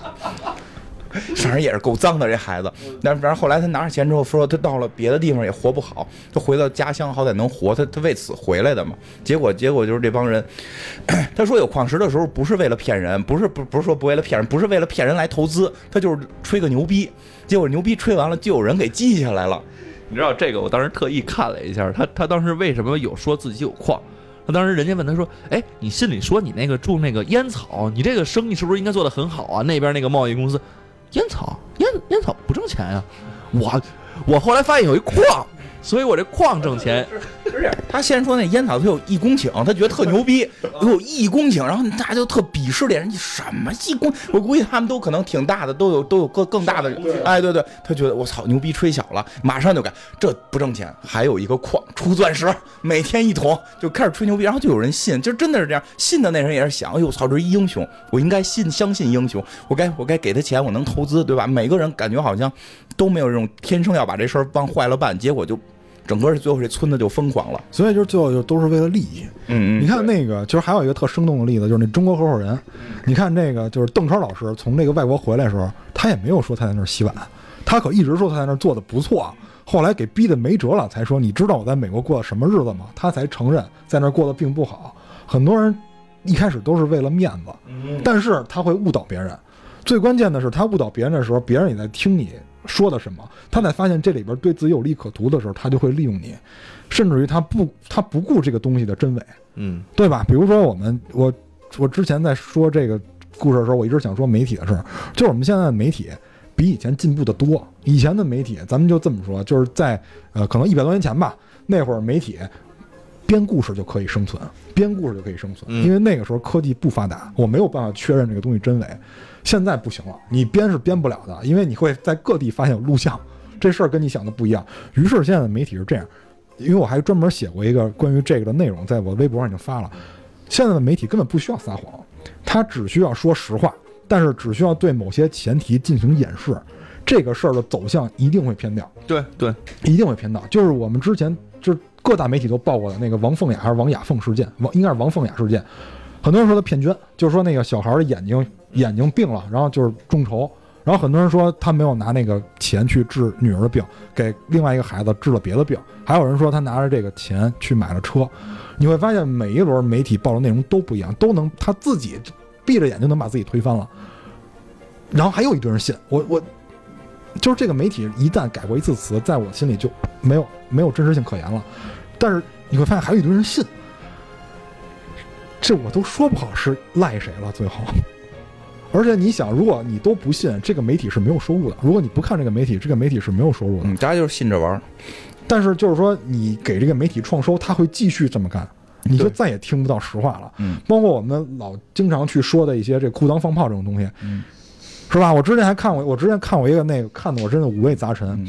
反正也是够脏的这孩子。但反正后来他拿着钱之后说，他到了别的地方也活不好，他回到家乡好歹能活，他他为此回来的嘛。结果结果就是这帮人，他说有矿石的时候不是为了骗人，不是不不是说不为了骗人，不是为了骗人来投资，他就是吹个牛逼。结果牛逼吹完了，就有人给记下来了。你知道这个，我当时特意看了一下，他他当时为什么有说自己有矿？他当时人家问他说：“哎，你信里说你那个种那个烟草，你这个生意是不是应该做得很好啊？那边那个贸易公司，烟草烟烟草不挣钱呀、我我后来发现有一矿，所以我这矿挣钱。是，他先说那烟草他有一公顷，他觉得特牛逼，有一公顷，然后大家就特鄙视这人，你什么一公？我估计他们都可能挺大的，都有都有更更大的，哎，对对，他觉得我操牛逼吹小了，马上就改，这不挣钱，还有一个矿出钻石，每天一桶，就开始吹牛逼，然后就有人信，就真的是这样，信的那人也是想，哎呦操，这是一英雄，我应该信相信英雄，我该我该给他钱，我能投资，对吧？每个人感觉好像都没有这种天生要把这事儿往坏了办，结果就。整个最后这村子就疯狂了。所以就是最后就都是为了利益。嗯嗯你看那个，其实还有一个特生动的例子，就是那中国合伙人。你看那个，就是邓超老师从那个外国回来的时候，他也没有说他在那儿洗碗，他可一直说他在那儿做的不错。后来给逼的没辙了，才说你知道我在美国过的什么日子吗？他才承认在那儿过得并不好。很多人一开始都是为了面子，但是他会误导别人。最关键的是，他误导别人的时候，别人也在听你说的什么。他在发现这里边对自己有利可图的时候，他就会利用你，甚至于他不他不顾这个东西的真伪。嗯对吧？比如说我们我我之前在说这个故事的时候，我一直想说媒体的事儿，就是我们现在的媒体比以前进步的多。以前的媒体，咱们就这么说，就是在呃可能一百多年前吧，那会儿媒体编故事就可以生存，编故事就可以生存，嗯因为那个时候科技不发达，我没有办法确认这个东西真伪。现在不行了，你编是编不了的，因为你会在各地发现有录像，这事儿跟你想的不一样。于是现在的媒体是这样，因为我还专门写过一个关于这个的内容，在我微博上已经发了。现在的媒体根本不需要撒谎，他只需要说实话，但是只需要对某些前提进行掩饰，这个事儿的走向一定会偏掉，对对，一定会偏到。就是我们之前就是各大媒体都报过的那个王凤雅还是王雅凤事件，王应该是王凤雅事件。很多人说他骗捐，就是说那个小孩的眼睛眼睛病了，然后就是众筹。然后很多人说他没有拿那个钱去治女儿的病，给另外一个孩子治了别的病。还有人说他拿着这个钱去买了车。你会发现每一轮媒体报的内容都不一样，都能他自己闭着眼睛能把自己推翻了。然后还有一堆人信我，我就是这个媒体一旦改过一次词，在我心里就没有没有真实性可言了。但是你会发现还有一堆人信，这我都说不好是赖谁了。最后，而且你想，如果你都不信，这个媒体是没有收入的；如果你不看这个媒体，这个媒体是没有收入的。嗯，大家就是信着玩儿。但是就是说，你给这个媒体创收，他会继续这么干，你就再也听不到实话了。嗯包括我们老经常去说的一些这裤裆放炮这种东西，嗯是吧？我之前还看过，我之前看过一个那个，看的我真的五味杂陈。嗯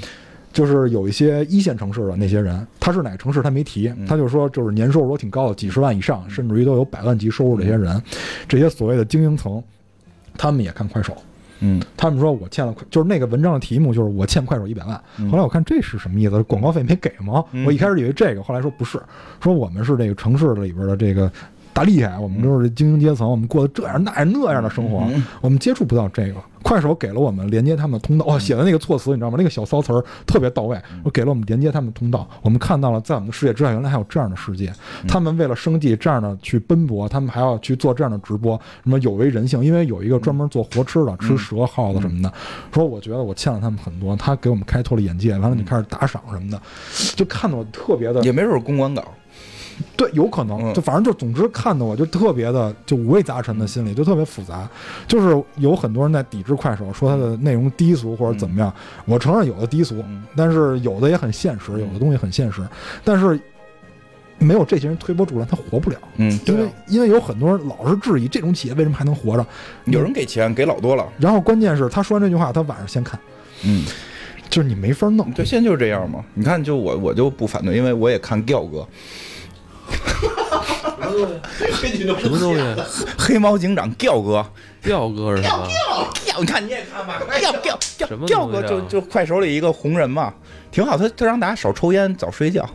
就是有一些一线城市的那些人，他是哪个城市他没提，嗯他就说就是年收入都挺高的，几十万以上，甚至于都有百万级收入这些人，这些所谓的精英层，他们也看快手。嗯他们说我欠了快，就是那个文章的题目就是我欠快手一百万。嗯后来我看这是什么意思？广告费没给吗？嗯我一开始以为这个，后来说不是，说我们是这个城市里边的这个大厉害，我们都是精英阶层，我们过得这样那样那样的生活，嗯我们接触不到这个。快手给了我们连接他们的通道，哦，写的那个措辞你知道吗？那个小骚词儿特别到位，我给了我们连接他们的通道，我们看到了在我们的世界之外，原来还有这样的世界。他们为了生计这样的去奔波，他们还要去做这样的直播，什么有违人性。因为有一个专门做活吃的，吃蛇、耗子什么的，说我觉得我欠了他们很多，他给我们开拓了眼界，完了你开始打赏什么的，就看得我特别的也没准儿公关稿。对，有可能，嗯就反正就总之看的我就特别的就五味杂陈的心理，就特别复杂。就是有很多人在抵制快手，说它的内容低俗或者怎么样。我承认有的低俗，嗯但是有的也很现实，有的东西很现实。但是没有这些人推波助澜，他活不了。嗯，因为因为有很多人老是质疑这种企业为什么还能活着。有人给钱给老多了。然后关键是他说完这句话，他晚上先看，嗯，就是你没法弄。对，现在就是这样嘛。你看，就我我就不反对，因为我也看调哥，什么东西？黑猫警长，Giao 哥，调哥是什么？调，你看你也看吧，调调调什么调哥就就快手里一个红人嘛，挺好。他他让大家少抽烟，早睡觉。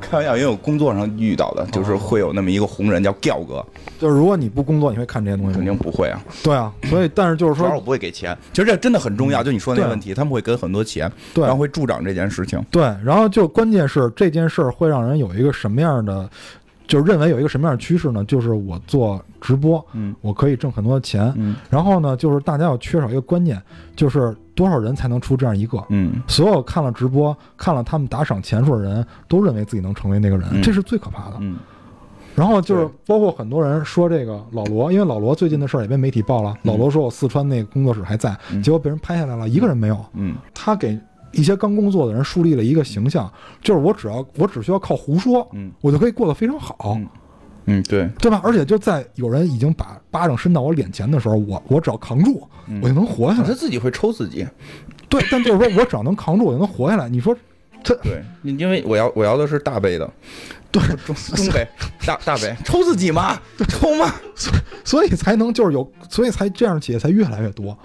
开玩笑，因为我工作上遇到的，就是会有那么一个红人叫调哥，就是如果你不工作，你会看这些东西肯？定不会啊。对啊，所以但是就是说主要我，不会给钱，其实这真的很重要。就你说那个问题，他们会给很多钱，然后会助长这件事情。对，然后就关键是这件事儿会让人有一个什么样的，就是认为有一个什么样的趋势呢？就是我做直播，嗯我可以挣很多的钱。嗯然后呢，就是大家要缺少一个观念，就是多少人才能出这样一个？嗯所有看了直播、看了他们打赏钱数的人都认为自己能成为那个人，嗯这是最可怕的。嗯然后就是包括很多人说这个老罗，因为老罗最近的事儿也被媒体报了，老罗说我四川那个工作室还在，嗯结果被人拍下来了，一个人没有。嗯他给一些刚工作的人树立了一个形象，就是我只要我只需要靠胡说，嗯我就可以过得非常好，嗯嗯，对，对吧？而且就在有人已经把巴掌伸到我脸前的时候，我我只要扛住，嗯我就能活下来。他自己会抽自己。对，但就是说我只要能扛住，我就能活下来。你说他对，因因为我要我要的是大杯的，对，中中杯 大大杯，抽自己嘛，抽嘛。所以才能就是有，所以才这样的企业才越来越多。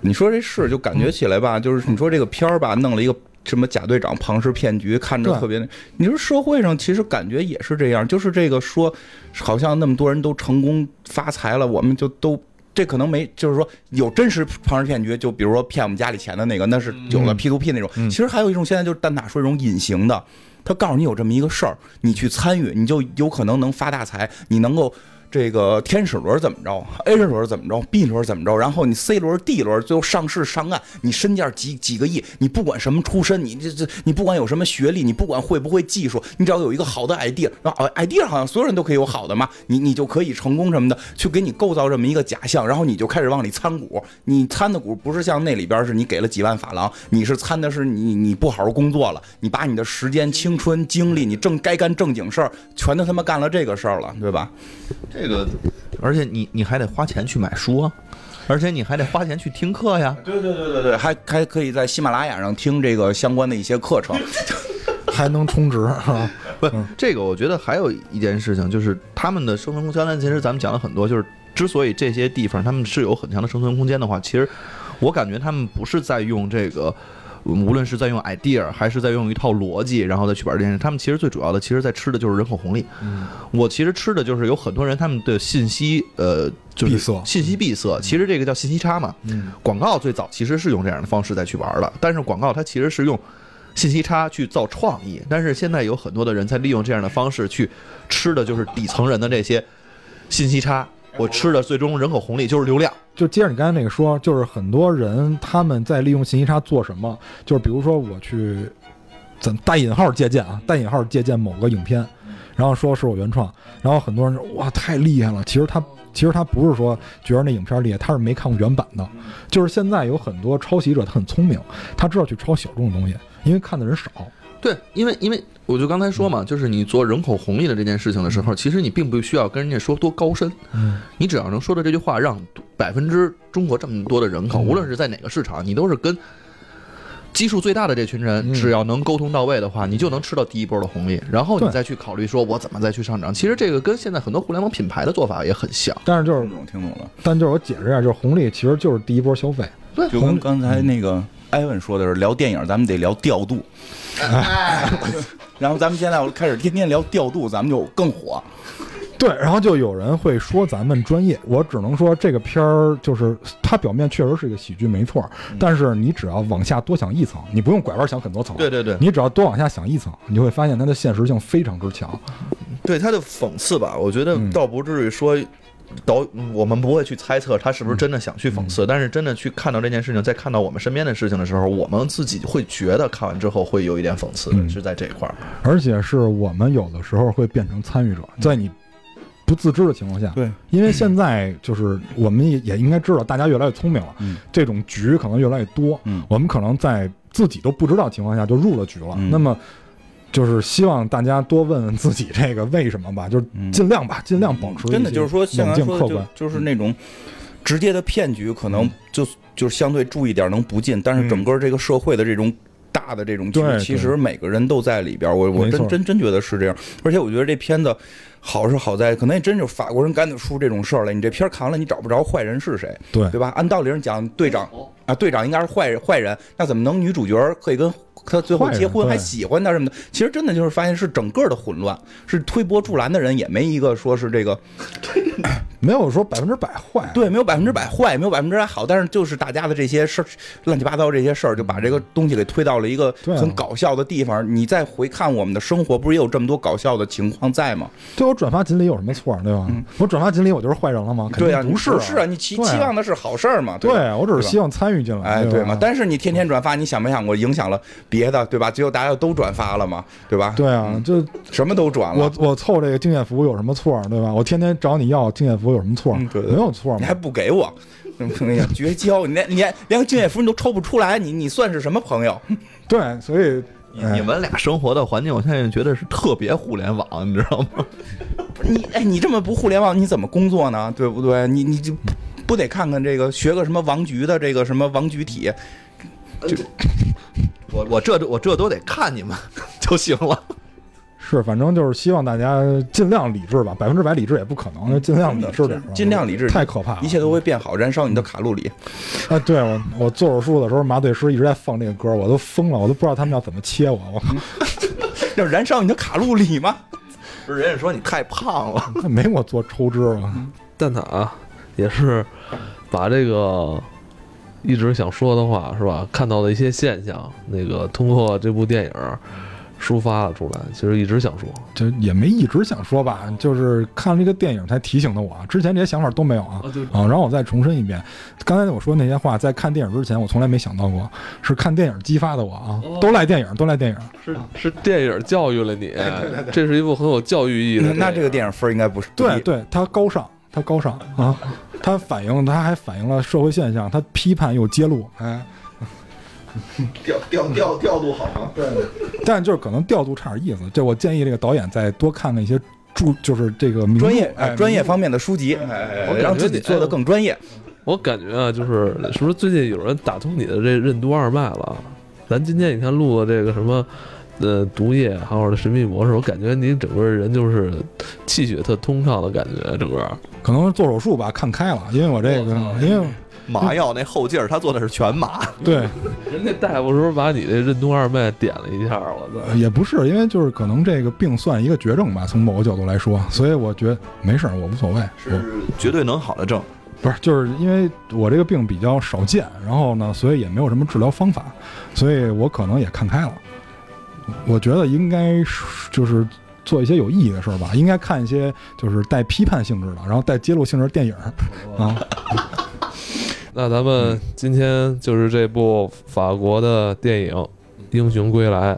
你说这事就感觉起来吧，就是你说这个片儿吧，弄了一个什么假队长庞氏骗局，看着特别那。你说社会上其实感觉也是这样，就是这个说，好像那么多人都成功发财了，我们就都。这可能没，就是说有真实庞氏骗局，就比如说骗我们家里钱的那个，那是有了 P to P 那种。其实还有一种现在就是蛋挞说一种隐形的，他告诉你有这么一个事儿，你去参与，你就有可能能发大财，你能够这个天使轮怎么着，A 轮怎么着，B 轮怎么着，然后你 C 轮、D 轮最后上市上岸，你身价几几个亿，你不管什么出身，你这这你不管有什么学历，你不管会不会技术，你只要有一个好的 idea，然后 idea 好像所有人都可以有好的嘛，你你就可以成功什么的，去给你构造这么一个假象，然后你就开始往里参股，你参的股不是像那里边是你给了几万法郎，你是参的是你你不好好工作了，你把你的时间、青春、精力，你正该干正经事儿，全都他妈干了这个事儿了，对吧？这个，而且你你还得花钱去买书啊，而且你还得花钱去听课呀。对对对对对，还还可以在喜马拉雅上听这个相关的一些课程。还能充值啊？不，这个我觉得还有一件事情，就是他们的生存空间。其实咱们讲了很多，就是之所以这些地方他们是有很强的生存空间的话，其实我感觉他们不是在用这个。无论是在用 idea 还是在用一套逻辑，然后再去玩这件事，他们其实最主要的，其实在吃的就是人口红利。我其实吃的就是有很多人他们的信息，呃，就是信息闭塞。其实这个叫信息差嘛。嗯，广告最早其实是用这样的方式再去玩的，但是广告它其实是用信息差去造创意，但是现在有很多的人在利用这样的方式去吃的就是底层人的这些信息差。我吃的最终人口红利就是流量，就接着你刚才那个说，就是很多人他们在利用信息差做什么？就是比如说我去怎带引号借鉴啊，带引号借鉴某个影片，然后说是我原创，然后很多人说哇太厉害了，其实他其实他不是说觉得那影片厉害，他是没看过原版的。就是现在有很多抄袭者，他很聪明，他知道去抄小众的东西，因为看的人少。对，因为因为我就刚才说嘛，就是你做人口红利的这件事情的时候，其实你并不需要跟人家说多高深，嗯，你只要能说的这句话，让百分之中国这么多的人口，嗯无论是在哪个市场，你都是跟基数最大的这群人，嗯只要能沟通到位的话，你就能吃到第一波的红利，然后你再去考虑说我怎么再去上涨。其实这个跟现在很多互联网品牌的做法也很像。但是就是听，懂听懂了，但就是我解释一下，就是红利其实就是第一波消费。对就跟刚才那个艾文说的是，聊电影咱们得聊调度。然后咱们现在我开始天天聊调度，咱们就更火。对，然后就有人会说咱们专业，我只能说这个片儿就是它表面确实是一个喜剧，没错，但是你只要往下多想一层，你不用拐弯想很多层，对对对你只要多往下想一层，你就会发现它的现实性非常之强。对它的讽刺吧，我觉得嗯倒不至于说导，我们不会去猜测他是不是真的想去讽嗯。刺，但是真的去看到这件事情，再看到我们身边的事情的时候，我们自己会觉得看完之后会有一点讽刺，嗯。是在这一块儿。而且是我们有的时候会变成参与者，在你不自知的情况下，对，因为现在就是我们也也应该知道，大家越来越聪明了，嗯。这种局可能越来越多，嗯。我们可能在自己都不知道情况下就入了局了，嗯。那么。就是希望大家多问问自己这个为什么吧，就是嗯尽量吧，尽量保持真的就是说，像说的，静客观就。就是那种直接的骗局，可能就就是相对注意点能不进，但是整个这个社会的这种。大的这种其实每个人都在里边，我我真真真觉得是这样，而且我觉得这片子好是好在，可能也真就是法国人干得出这种事儿来。你这片儿看了，你找不着坏人是谁，对对吧？按道理上讲，队长啊，队长应该是坏人，坏人，那怎么能女主角可以跟他最后结婚，还喜欢他什么的？其实真的就是发现是整个的混乱，是推波助澜的人也没一个说是这个 没有说百分之百坏，对，没有百分之百坏，没有百分之百好，但是就是大家的这些事儿，乱七八糟这些事儿，就把这个东西给推到了一个很搞笑的地方。你再回看我们的生活，不是也有这么多搞笑的情况在吗？对我转发锦鲤有什么错，对吧？我转发锦鲤我就是坏人了吗？肯嗯对啊，定不是不是啊，你期期望的是好事儿嘛？对我只是希望参与进来，哎，对吧对嘛？但是你天天转发，你想没想过影响了别的，对吧？结果大家都转发了嘛，对吧？对啊，就什么都转了我，我凑这个敬业福有什么错，对吧？我天天找你要敬业福有什么错？嗯对对没有错吗你还。不给我，绝交！你连你连连个敬业福你都抽不出来，你你算是什么朋友？对，所以你哎你们俩生活的环境，我现在觉得是特别互联网，你知道吗？你哎，你这么不互联网，你怎么工作呢？对不对？你你就不不得看看这个，学个什么王局的这个什么王局体？就我我这我这都得看你们 就行了。是反正就是希望大家尽量理智吧，百分之百理智也不可能，就尽量理智点吧，尽量理智太可怕了，一切都会变好，燃烧你的卡路里。啊！对我我做手术的时候，麻醉师一直在放这个歌，我都疯了，我都不知道他们要怎么切我，我靠，要燃烧你的卡路里吗？不是人家说你太胖了，没我做抽脂啊！蛋挞啊也是把这个一直想说的话是吧，看到的一些现象，那个通过这部电影抒发了出来。其实一直想说，就也没一直想说吧，就是看这个电影才提醒的我，之前这些想法都没有啊。啊，然后我再重申一遍，刚才我说那些话，在看电影之前，我从来没想到过，是看电影激发的我啊，都赖电影，都赖电影。是是电影教育了你，这是一部很有教育意义的那这个电影分应该不是对对，它高尚，它高尚啊，它反映，它还反映了社会现象，它批判又揭露，哎，调调调调度好吗？对，但就是可能调度差点意思。这我建议这个导演再多看看一些著，就是这个名专业专业方面的书籍，哎哎哎让自己做的更专业。我感觉啊，就是是不是最近有人打通你的这任督二脉了？咱今天你看录的这个什么，呃，毒液还有这神秘博士，我感觉你整个人就是气血特通畅的感觉，整个可能做手术吧，看开了，因为我这个，因为麻药那后劲儿，他做的是全麻。对，人家大夫是不是把你这任督二脉点了一下？我操！也不是，因为就是可能这个病算一个绝症吧，从某个角度来说，所以我觉得没事儿，我无所谓。是绝对能好的症。不是，就是因为我这个病比较少见，然后呢，所以也没有什么治疗方法，所以我可能也看开了。我觉得应该是就是做一些有意义的事儿吧，应该看一些就是带批判性质的，然后带揭露性质的电影啊。那咱们今天就是这部法国的电影《英雄归来》，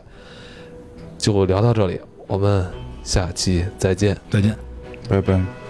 就聊到这里，我们下期再见。再见。拜拜。